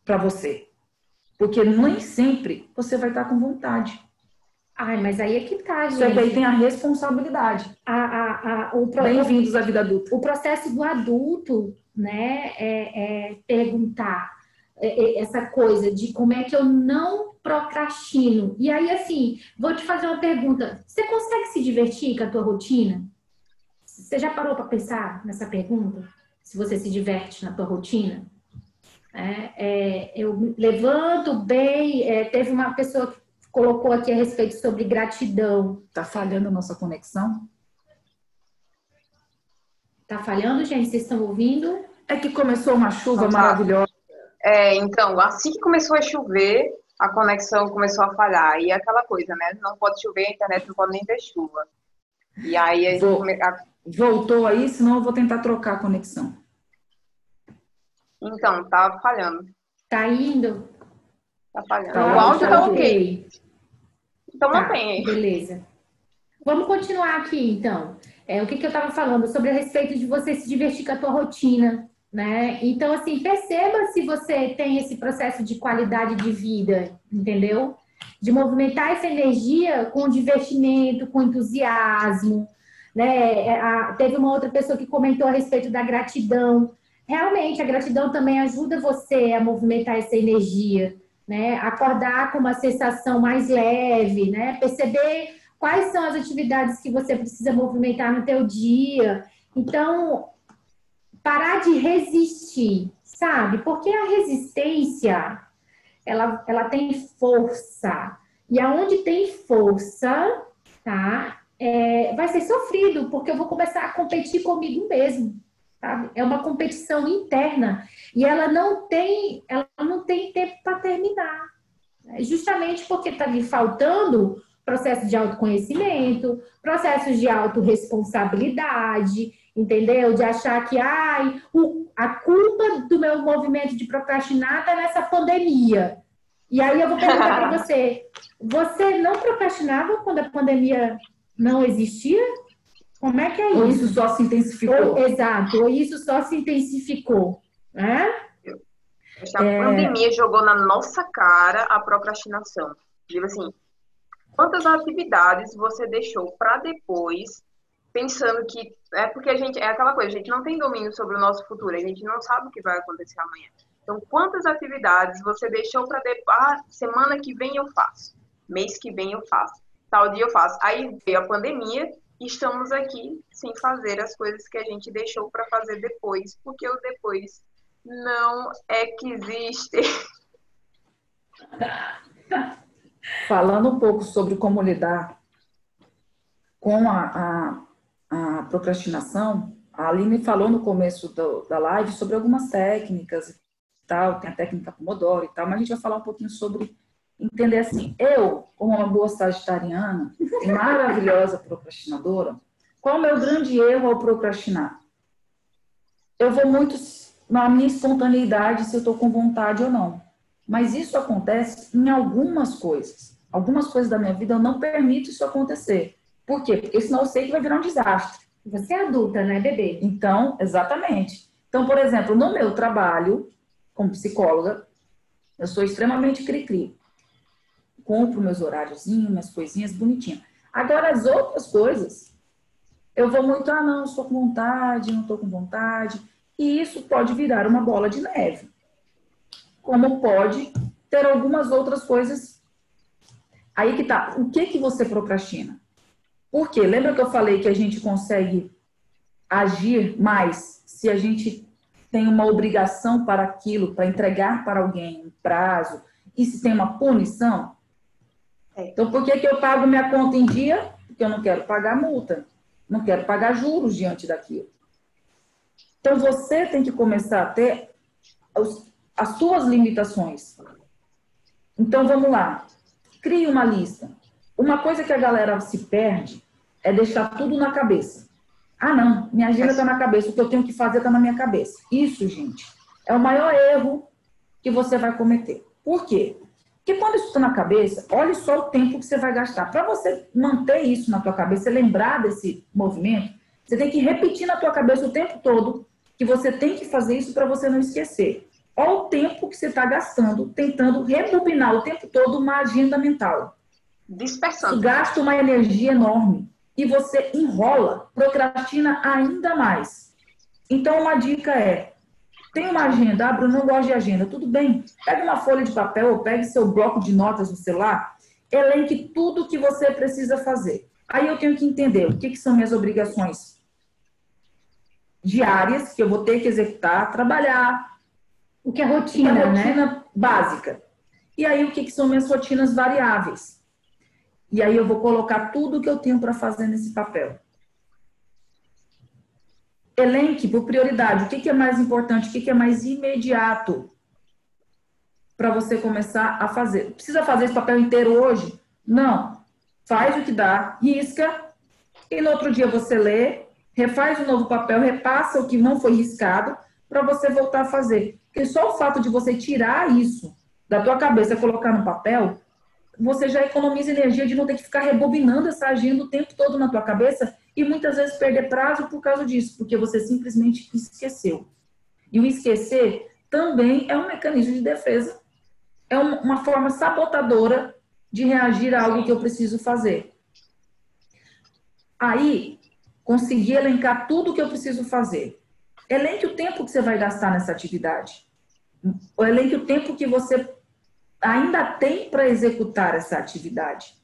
para você. Porque nem sempre você vai estar com vontade. Ai, mas aí é que tá, gente. Você aí tem a responsabilidade. A, a, a, o pro... Bem-vindos à vida adulta. O processo do adulto, né, é, é perguntar é, é, essa coisa de como é que eu não procrastino. E aí, assim, vou te fazer uma pergunta. Você consegue se divertir com a tua rotina? Você já parou para pensar nessa pergunta? Se você se diverte na tua rotina? É, é, eu levanto bem. É, teve uma pessoa que colocou aqui a respeito sobre gratidão. Tá falhando a nossa conexão? Tá falhando, gente? Vocês estão ouvindo? É que começou uma chuva maravilhosa é, então, assim que começou a chover, a conexão começou a falhar. E é aquela coisa, né? Não pode chover, a internet não pode nem ter chuva. E aí a Vou, come... Voltou aí, senão eu vou tentar trocar a conexão. Então, tá falhando. Tá indo? Tá falhando. Tá, o áudio tá, tá ok. Então tá, mantém aí. Beleza. Vamos continuar aqui, então. É, o que, que eu estava falando? Sobre a respeito de você se divertir com a tua rotina, né? Então, assim, perceba se você tem esse processo de qualidade de vida, entendeu? De movimentar essa energia com divertimento, com entusiasmo, né? É, a, teve uma outra pessoa que comentou a respeito da gratidão. Realmente, a gratidão também ajuda você a movimentar essa energia, né? Acordar com uma sensação mais leve, né? Perceber quais são as atividades que você precisa movimentar no teu dia. Então, parar de resistir, sabe? Porque a resistência, ela, ela tem força. E aonde tem força, tá? É, vai ser sofrido, porque eu vou começar a competir comigo mesmo. Sabe? É uma competição interna e ela não tem, ela não tem tempo para terminar. Justamente porque está me faltando processo de autoconhecimento, processos de autorresponsabilidade, entendeu? De achar que ai, o, a culpa do meu movimento de procrastinar está nessa pandemia. E aí eu vou perguntar para [laughs] você: você não procrastinava quando a pandemia não existia? Como é que é ou isso? isso só se intensificou? Ou, exato, ou isso só se intensificou. Né? A é... pandemia jogou na nossa cara a procrastinação. Digo assim, quantas atividades você deixou para depois, pensando que é porque a gente é aquela coisa, a gente não tem domínio sobre o nosso futuro, a gente não sabe o que vai acontecer amanhã. Então, quantas atividades você deixou para depois? Ah, semana que vem eu faço, mês que vem eu faço, tal dia eu faço. Aí veio a pandemia estamos aqui sem fazer as coisas que a gente deixou para fazer depois, porque o depois não é que existe. [laughs] Falando um pouco sobre como lidar com a, a, a procrastinação, a Aline falou no começo do, da live sobre algumas técnicas e tal, tem a técnica Pomodoro e tal, mas a gente vai falar um pouquinho sobre entender assim, eu, como uma boa sagitariana maravilhosa procrastinadora, qual o meu grande erro ao procrastinar? Eu vou muito na minha espontaneidade se eu estou com vontade ou não. Mas isso acontece em algumas coisas. Algumas coisas da minha vida eu não permito isso acontecer. Por quê? Porque senão eu sei que vai virar um desastre. Você é adulta, né, bebê? Então, exatamente. Então, por exemplo, no meu trabalho como psicóloga, eu sou extremamente cri-cri. Compro meus horáriozinhos, minhas coisinhas bonitinhas. Agora, as outras coisas, eu vou muito, ah, não, estou com vontade, não estou com vontade. E isso pode virar uma bola de neve como pode ter algumas outras coisas. Aí que tá. O que que você procrastina? Por quê? Lembra que eu falei que a gente consegue agir mais se a gente tem uma obrigação para aquilo, para entregar para alguém um prazo, e se tem uma punição? É. Então, por que, que eu pago minha conta em dia? Porque eu não quero pagar multa, não quero pagar juros diante daquilo. Então, você tem que começar a ter as suas limitações. Então vamos lá. Crie uma lista. Uma coisa que a galera se perde é deixar tudo na cabeça. Ah, não, minha agenda está na cabeça, o que eu tenho que fazer está na minha cabeça. Isso, gente, é o maior erro que você vai cometer. Por quê? Porque quando isso está na cabeça, olhe só o tempo que você vai gastar. Para você manter isso na tua cabeça, lembrar desse movimento, você tem que repetir na tua cabeça o tempo todo que você tem que fazer isso para você não esquecer. Olha o tempo que você está gastando tentando rebobinar o tempo todo uma agenda mental. Dispersando. Isso gasta uma energia enorme. E você enrola, procrastina ainda mais. Então, uma dica é: tem uma agenda, ah, Bruno, não gosto de agenda. Tudo bem, pegue uma folha de papel ou pegue seu bloco de notas no celular, elenque tudo que você precisa fazer. Aí eu tenho que entender o que, que são minhas obrigações diárias, que eu vou ter que executar, trabalhar, o que é rotina, que é rotina né? básica. E aí, o que, que são minhas rotinas variáveis? E aí, eu vou colocar tudo que eu tenho para fazer nesse papel. Elenque por prioridade. O que, que é mais importante? O que, que é mais imediato para você começar a fazer? Precisa fazer esse papel inteiro hoje? Não. Faz o que dá, risca, e no outro dia você lê, refaz o um novo papel, repassa o que não foi riscado, para você voltar a fazer. Porque só o fato de você tirar isso da tua cabeça e colocar no papel, você já economiza energia de não ter que ficar rebobinando essa agenda o tempo todo na tua cabeça e muitas vezes perder prazo por causa disso, porque você simplesmente esqueceu. E o esquecer também é um mecanismo de defesa. É uma forma sabotadora de reagir a algo que eu preciso fazer. Aí, conseguir elencar tudo o que eu preciso fazer. Elenque o tempo que você vai gastar nessa atividade. Elenque o tempo que você ainda tem para executar essa atividade.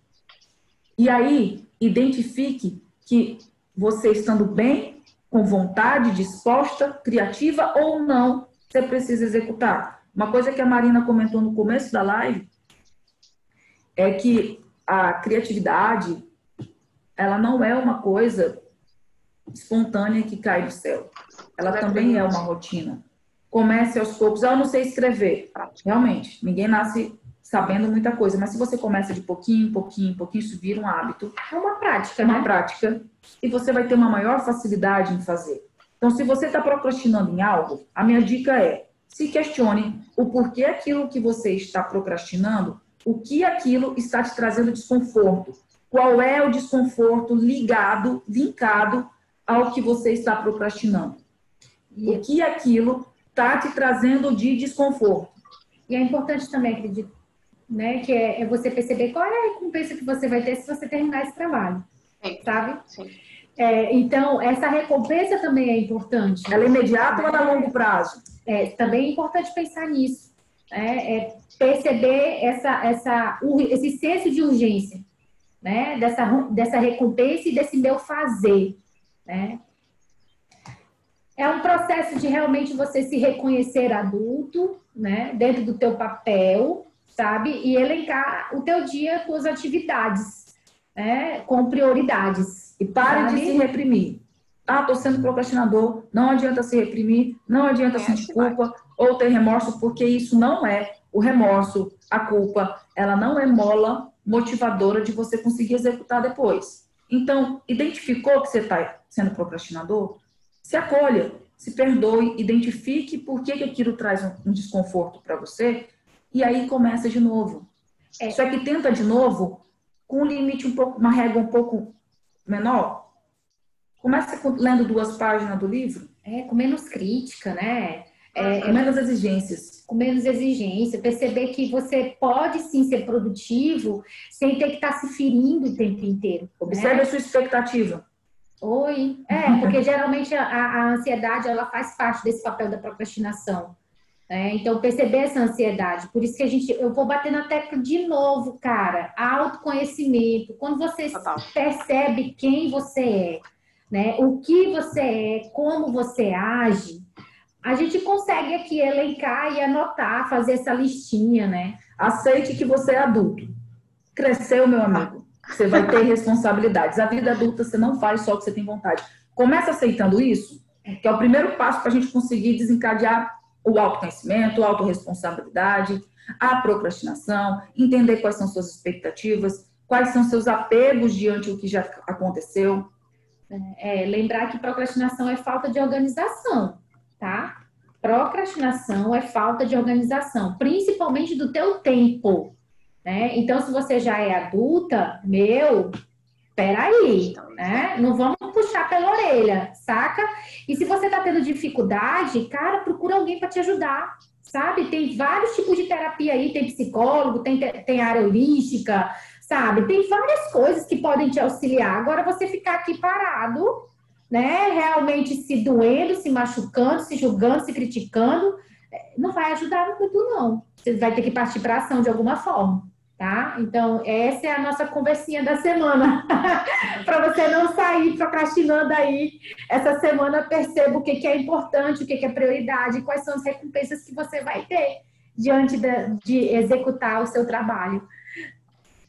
E aí, identifique que você estando bem, com vontade, disposta, criativa ou não, você precisa executar. Uma coisa que a Marina comentou no começo da live é que a criatividade, ela não é uma coisa espontânea que cai do céu. Ela também é uma rotina. Comece aos poucos. Ah, eu não sei escrever. Realmente, ninguém nasce sabendo muita coisa, mas se você começa de pouquinho, pouquinho, pouquinho, isso vira um hábito. É uma prática, uma né? prática. E você vai ter uma maior facilidade em fazer. Então, se você está procrastinando em algo, a minha dica é se questione o porquê aquilo que você está procrastinando, o que aquilo está te trazendo desconforto. Qual é o desconforto ligado, linkado ao que você está procrastinando? O que aquilo está te trazendo de desconforto? E é importante também, acredito, né, que é, é, você perceber qual é a recompensa que você vai ter se você terminar esse trabalho, Sim. sabe? Sim. É, então, essa recompensa também é importante. Ela é imediata ou ela é a longo prazo? É, também é importante pensar nisso. Né? É perceber essa, essa, esse senso de urgência, né? Dessa, dessa recompensa e desse meu fazer, né? É um processo de realmente você se reconhecer adulto, né? Dentro do teu papel, sabe? E elencar o teu dia, tuas atividades, né? Com prioridades. E pare sabe? de se reprimir. Ah, tô sendo procrastinador. Não adianta se reprimir, não adianta sentir culpa ou ter remorso, porque isso não é o remorso, a culpa, ela não é mola motivadora de você conseguir executar depois. Então, identificou que você está sendo procrastinador? Se acolha, se perdoe, identifique por que, que aquilo traz um, um desconforto para você e aí começa de novo. É. Só que tenta de novo com um limite um pouco, uma régua um pouco menor. Começa lendo duas páginas do livro. É, com menos crítica, né? É, com menos exigências. Com menos exigência. Perceber que você pode sim ser produtivo sem ter que estar tá se ferindo o tempo inteiro. Observe né? a sua expectativa. Oi. É, porque geralmente a, a ansiedade ela faz parte desse papel da procrastinação. É, então, perceber essa ansiedade. Por isso que a gente, eu vou bater na tecla de novo, cara. Autoconhecimento. Quando você Total. percebe quem você é, né? O que você é, como você age, a gente consegue aqui elencar e anotar, fazer essa listinha, né? Aceite que você é adulto. Cresceu, meu amigo. Você vai ter [laughs] responsabilidades. A vida adulta você não faz só o que você tem vontade. Começa aceitando isso, que é o primeiro passo para a gente conseguir desencadear o autoconhecimento, a autorresponsabilidade, a procrastinação, entender quais são suas expectativas, quais são seus apegos diante do que já aconteceu. É, lembrar que procrastinação é falta de organização, tá? Procrastinação é falta de organização, principalmente do teu tempo, né? Então, se você já é adulta, meu, peraí, né? Não vamos pela orelha, saca? E se você tá tendo dificuldade, cara, procura alguém para te ajudar, sabe? Tem vários tipos de terapia aí, tem psicólogo, tem, tem área holística, sabe? Tem várias coisas que podem te auxiliar. Agora, você ficar aqui parado, né? Realmente se doendo, se machucando, se julgando, se criticando, é, não vai ajudar muito, não. Você vai ter que partir para ação de alguma forma tá? Então, essa é a nossa conversinha da semana. [laughs] para você não sair procrastinando aí essa semana, perceba o que, que é importante, o que, que é prioridade, quais são as recompensas que você vai ter diante de, de executar o seu trabalho.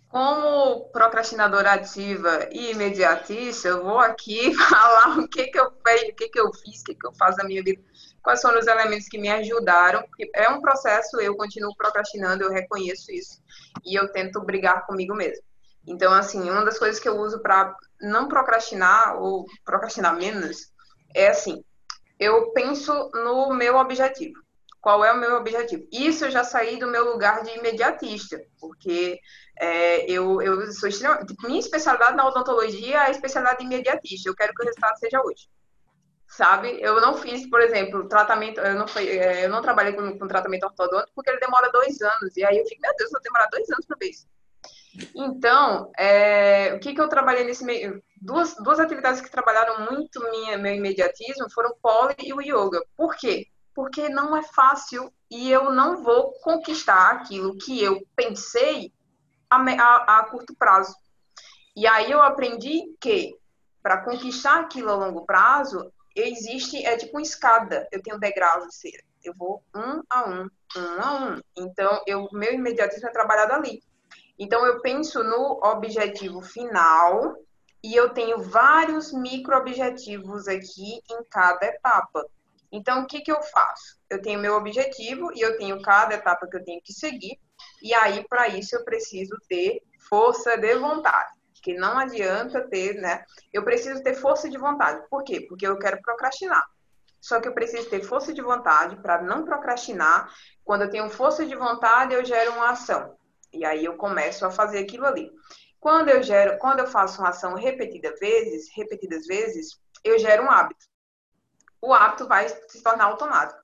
Como procrastinadora ativa e imediatista, eu vou aqui [laughs] falar o que, que eu fiz, o que, que eu fiz, o que, que eu faço na minha vida quais foram os elementos que me ajudaram. É um processo, eu continuo procrastinando, eu reconheço isso. E eu tento brigar comigo mesmo. Então, assim, uma das coisas que eu uso para não procrastinar ou procrastinar menos é assim: eu penso no meu objetivo. qual é o meu objetivo. Isso eu já saí do meu lugar de imediatista, porque é, eu, eu sou extremamente. Minha especialidade na odontologia é a especialidade imediatista. Eu quero que o resultado seja hoje. Sabe? Eu não fiz, por exemplo, tratamento. Eu não, foi, é, eu não trabalhei com, com tratamento ortodôntico porque ele demora dois anos. E aí eu fico, meu Deus, vou demorar dois anos para ver isso. Então, é, o que, que eu trabalhei nesse meio? Duas, duas atividades que trabalharam muito minha, meu imediatismo foram o pole e o yoga. Por quê? porque não é fácil e eu não vou conquistar aquilo que eu pensei a, a, a curto prazo. E aí eu aprendi que para conquistar aquilo a longo prazo, existe, é tipo uma escada, eu tenho degraus, assim, eu vou um a um, um a um. Então, eu, meu imediatismo é trabalhado ali. Então, eu penso no objetivo final e eu tenho vários micro-objetivos aqui em cada etapa. Então, o que, que eu faço? Eu tenho meu objetivo e eu tenho cada etapa que eu tenho que seguir. E aí, para isso, eu preciso ter força de vontade. Que não adianta ter, né? Eu preciso ter força de vontade. Por quê? Porque eu quero procrastinar. Só que eu preciso ter força de vontade para não procrastinar. Quando eu tenho força de vontade, eu gero uma ação. E aí eu começo a fazer aquilo ali. Quando eu gero, quando eu faço uma ação repetida vezes, repetidas vezes, eu gero um hábito o hábito vai se tornar automático.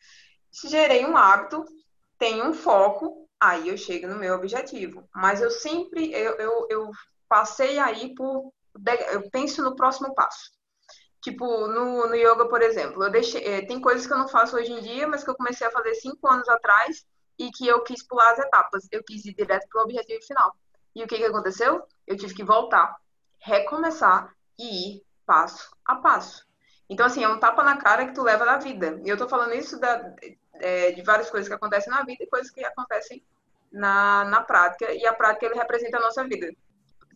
Se gerei um hábito, tenho um foco, aí eu chego no meu objetivo. Mas eu sempre, eu, eu, eu passei aí por, eu penso no próximo passo. Tipo, no, no yoga, por exemplo, eu deixei, é, tem coisas que eu não faço hoje em dia, mas que eu comecei a fazer cinco anos atrás e que eu quis pular as etapas. Eu quis ir direto para o objetivo final. E o que, que aconteceu? Eu tive que voltar, recomeçar e ir passo a passo. Então, assim, é um tapa na cara que tu leva da vida. E eu tô falando isso da, é, de várias coisas que acontecem na vida e coisas que acontecem na, na prática. E a prática, ele representa a nossa vida.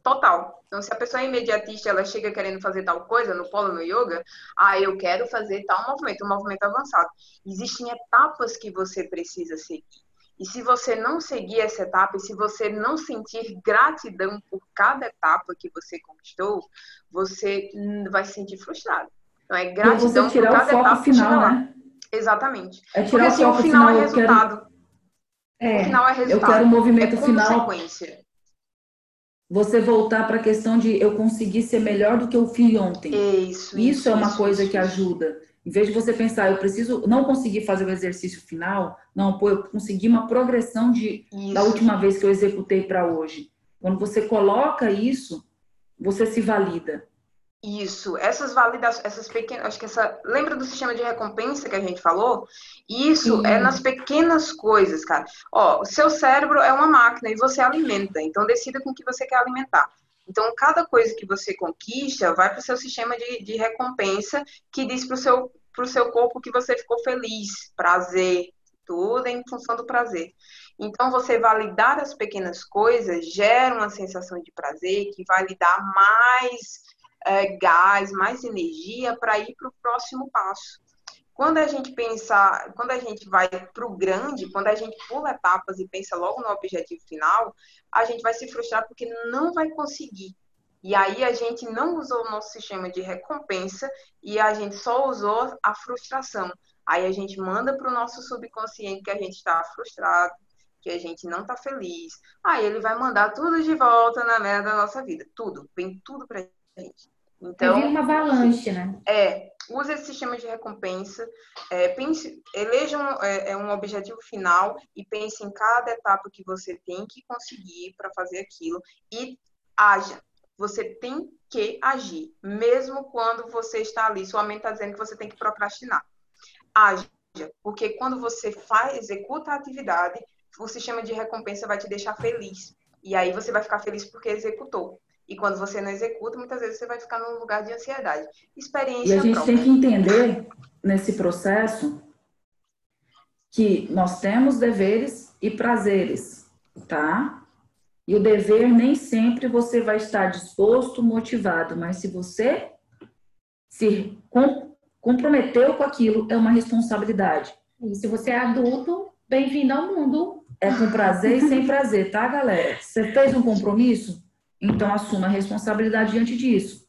Total. Então, se a pessoa é imediatista, ela chega querendo fazer tal coisa no polo, no yoga, ah, eu quero fazer tal movimento, um movimento avançado. Existem etapas que você precisa seguir. E se você não seguir essa etapa, e se você não sentir gratidão por cada etapa que você conquistou, você vai se sentir frustrado. Então, é gratidão por cada etapa final, né? Exatamente. É tirar Porque assim, o, o final, final é resultado. Quero... É, o final é resultado. Eu quero o movimento é final. Você voltar para a questão de eu conseguir ser melhor do que eu fui ontem. Isso. Isso, isso é uma isso, coisa isso, que ajuda. Em vez de você pensar, eu preciso não conseguir fazer o exercício final, não, pô, eu consegui uma progressão de, da última vez que eu executei para hoje. Quando você coloca isso, você se valida. Isso, essas validações, essas pequenas, acho que essa, lembra do sistema de recompensa que a gente falou? Isso é nas pequenas coisas, cara. Ó, o seu cérebro é uma máquina e você alimenta, então decida com o que você quer alimentar. Então, cada coisa que você conquista vai para o seu sistema de, de recompensa que diz para o seu, seu corpo que você ficou feliz, prazer, tudo em função do prazer. Então, você validar as pequenas coisas gera uma sensação de prazer que vai lhe dar mais é, gás, mais energia para ir para o próximo passo. Quando a gente pensa, quando a gente vai para o grande, quando a gente pula etapas e pensa logo no objetivo final, a gente vai se frustrar porque não vai conseguir. E aí a gente não usou o nosso sistema de recompensa e a gente só usou a frustração. Aí a gente manda para o nosso subconsciente que a gente está frustrado, que a gente não está feliz. Aí ele vai mandar tudo de volta na merda da nossa vida. Tudo, vem tudo para gente. Então, é uma avalanche, né? É, use esse sistema de recompensa, é, pense, eleja um, é, é, um objetivo final e pense em cada etapa que você tem que conseguir para fazer aquilo e haja. Você tem que agir, mesmo quando você está ali, sua mente está dizendo que você tem que procrastinar. Haja, porque quando você faz, executa a atividade, o sistema de recompensa vai te deixar feliz. E aí você vai ficar feliz porque executou. E quando você não executa, muitas vezes você vai ficar num lugar de ansiedade. Experiência E a gente própria. tem que entender nesse processo que nós temos deveres e prazeres, tá? E o dever nem sempre você vai estar disposto, motivado, mas se você se comprometeu com aquilo, é uma responsabilidade. E se você é adulto, bem-vindo ao mundo. É com prazer e sem prazer, tá, galera? Você fez um compromisso? Então, assuma a responsabilidade diante disso.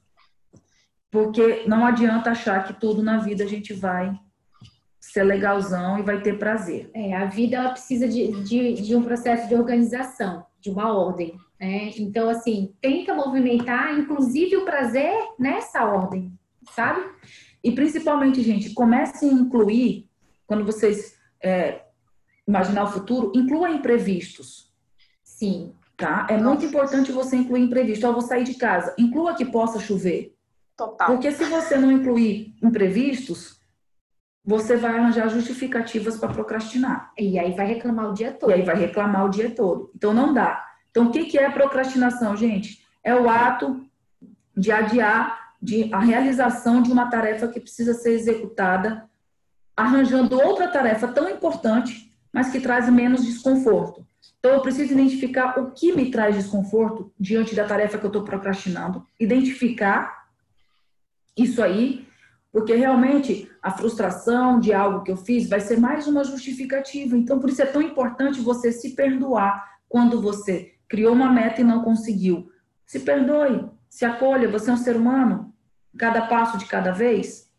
Porque não adianta achar que tudo na vida a gente vai ser legalzão e vai ter prazer. É, a vida ela precisa de, de, de um processo de organização, de uma ordem. Né? Então, assim, tenta movimentar, inclusive, o prazer nessa ordem, sabe? E principalmente, gente, comecem a incluir, quando vocês é, imaginar o futuro, inclua imprevistos. Sim. Tá? É Nossa. muito importante você incluir imprevisto. Eu vou sair de casa, inclua que possa chover. Total. Porque se você não incluir imprevistos, você vai arranjar justificativas para procrastinar. E aí vai reclamar o dia todo. E aí vai reclamar o dia todo. Então não dá. Então o que, que é procrastinação, gente? É o ato de adiar de, a realização de uma tarefa que precisa ser executada, arranjando outra tarefa tão importante, mas que traz menos desconforto. Então, eu preciso identificar o que me traz desconforto diante da tarefa que eu estou procrastinando, identificar isso aí, porque realmente a frustração de algo que eu fiz vai ser mais uma justificativa. Então, por isso é tão importante você se perdoar quando você criou uma meta e não conseguiu. Se perdoe, se acolha, você é um ser humano, cada passo de cada vez.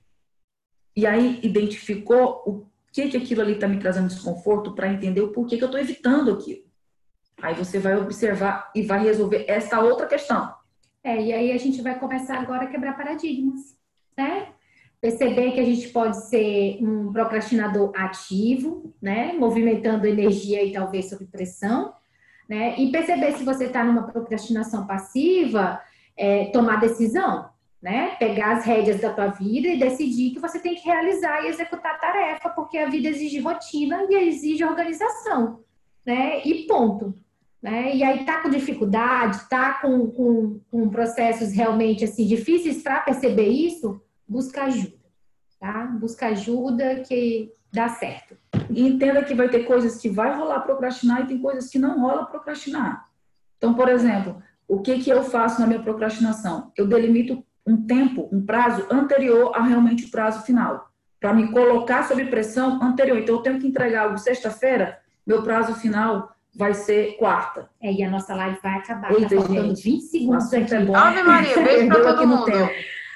E aí identificou o que que aquilo ali está me trazendo desconforto para entender o porquê que eu estou evitando aquilo. Aí você vai observar e vai resolver essa outra questão. É, e aí a gente vai começar agora a quebrar paradigmas, né? Perceber que a gente pode ser um procrastinador ativo, né? Movimentando energia e talvez sob pressão, né? E perceber se você está numa procrastinação passiva, é, tomar decisão, né? Pegar as rédeas da tua vida e decidir que você tem que realizar e executar a tarefa, porque a vida exige rotina e exige organização, né? E ponto né? E aí tá com dificuldade, tá com, com, com processos realmente assim difíceis para perceber isso, busca ajuda, tá? Busca ajuda que dá certo. Entenda que vai ter coisas que vai rolar procrastinar e tem coisas que não rola procrastinar. Então, por exemplo, o que que eu faço na minha procrastinação? Eu delimito um tempo, um prazo anterior a realmente o prazo final, para me colocar sob pressão anterior. Então, eu tenho que entregar algo sexta-feira, meu prazo final vai ser quarta. É, e a nossa live vai acabar. Eita, tá faltando gente, 20 segundos aqui. É bom. Ave Maria, beijo pra todo mundo.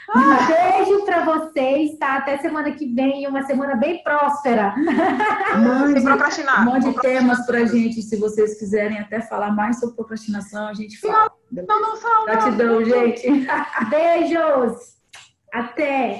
Ah, beijo para vocês, tá? Até semana que vem, uma semana bem próspera. Mande, mande temas pra gente, se vocês quiserem até falar mais sobre procrastinação, a gente fala. Não, não, não fala. Gratidão, gente. Beijos. Até.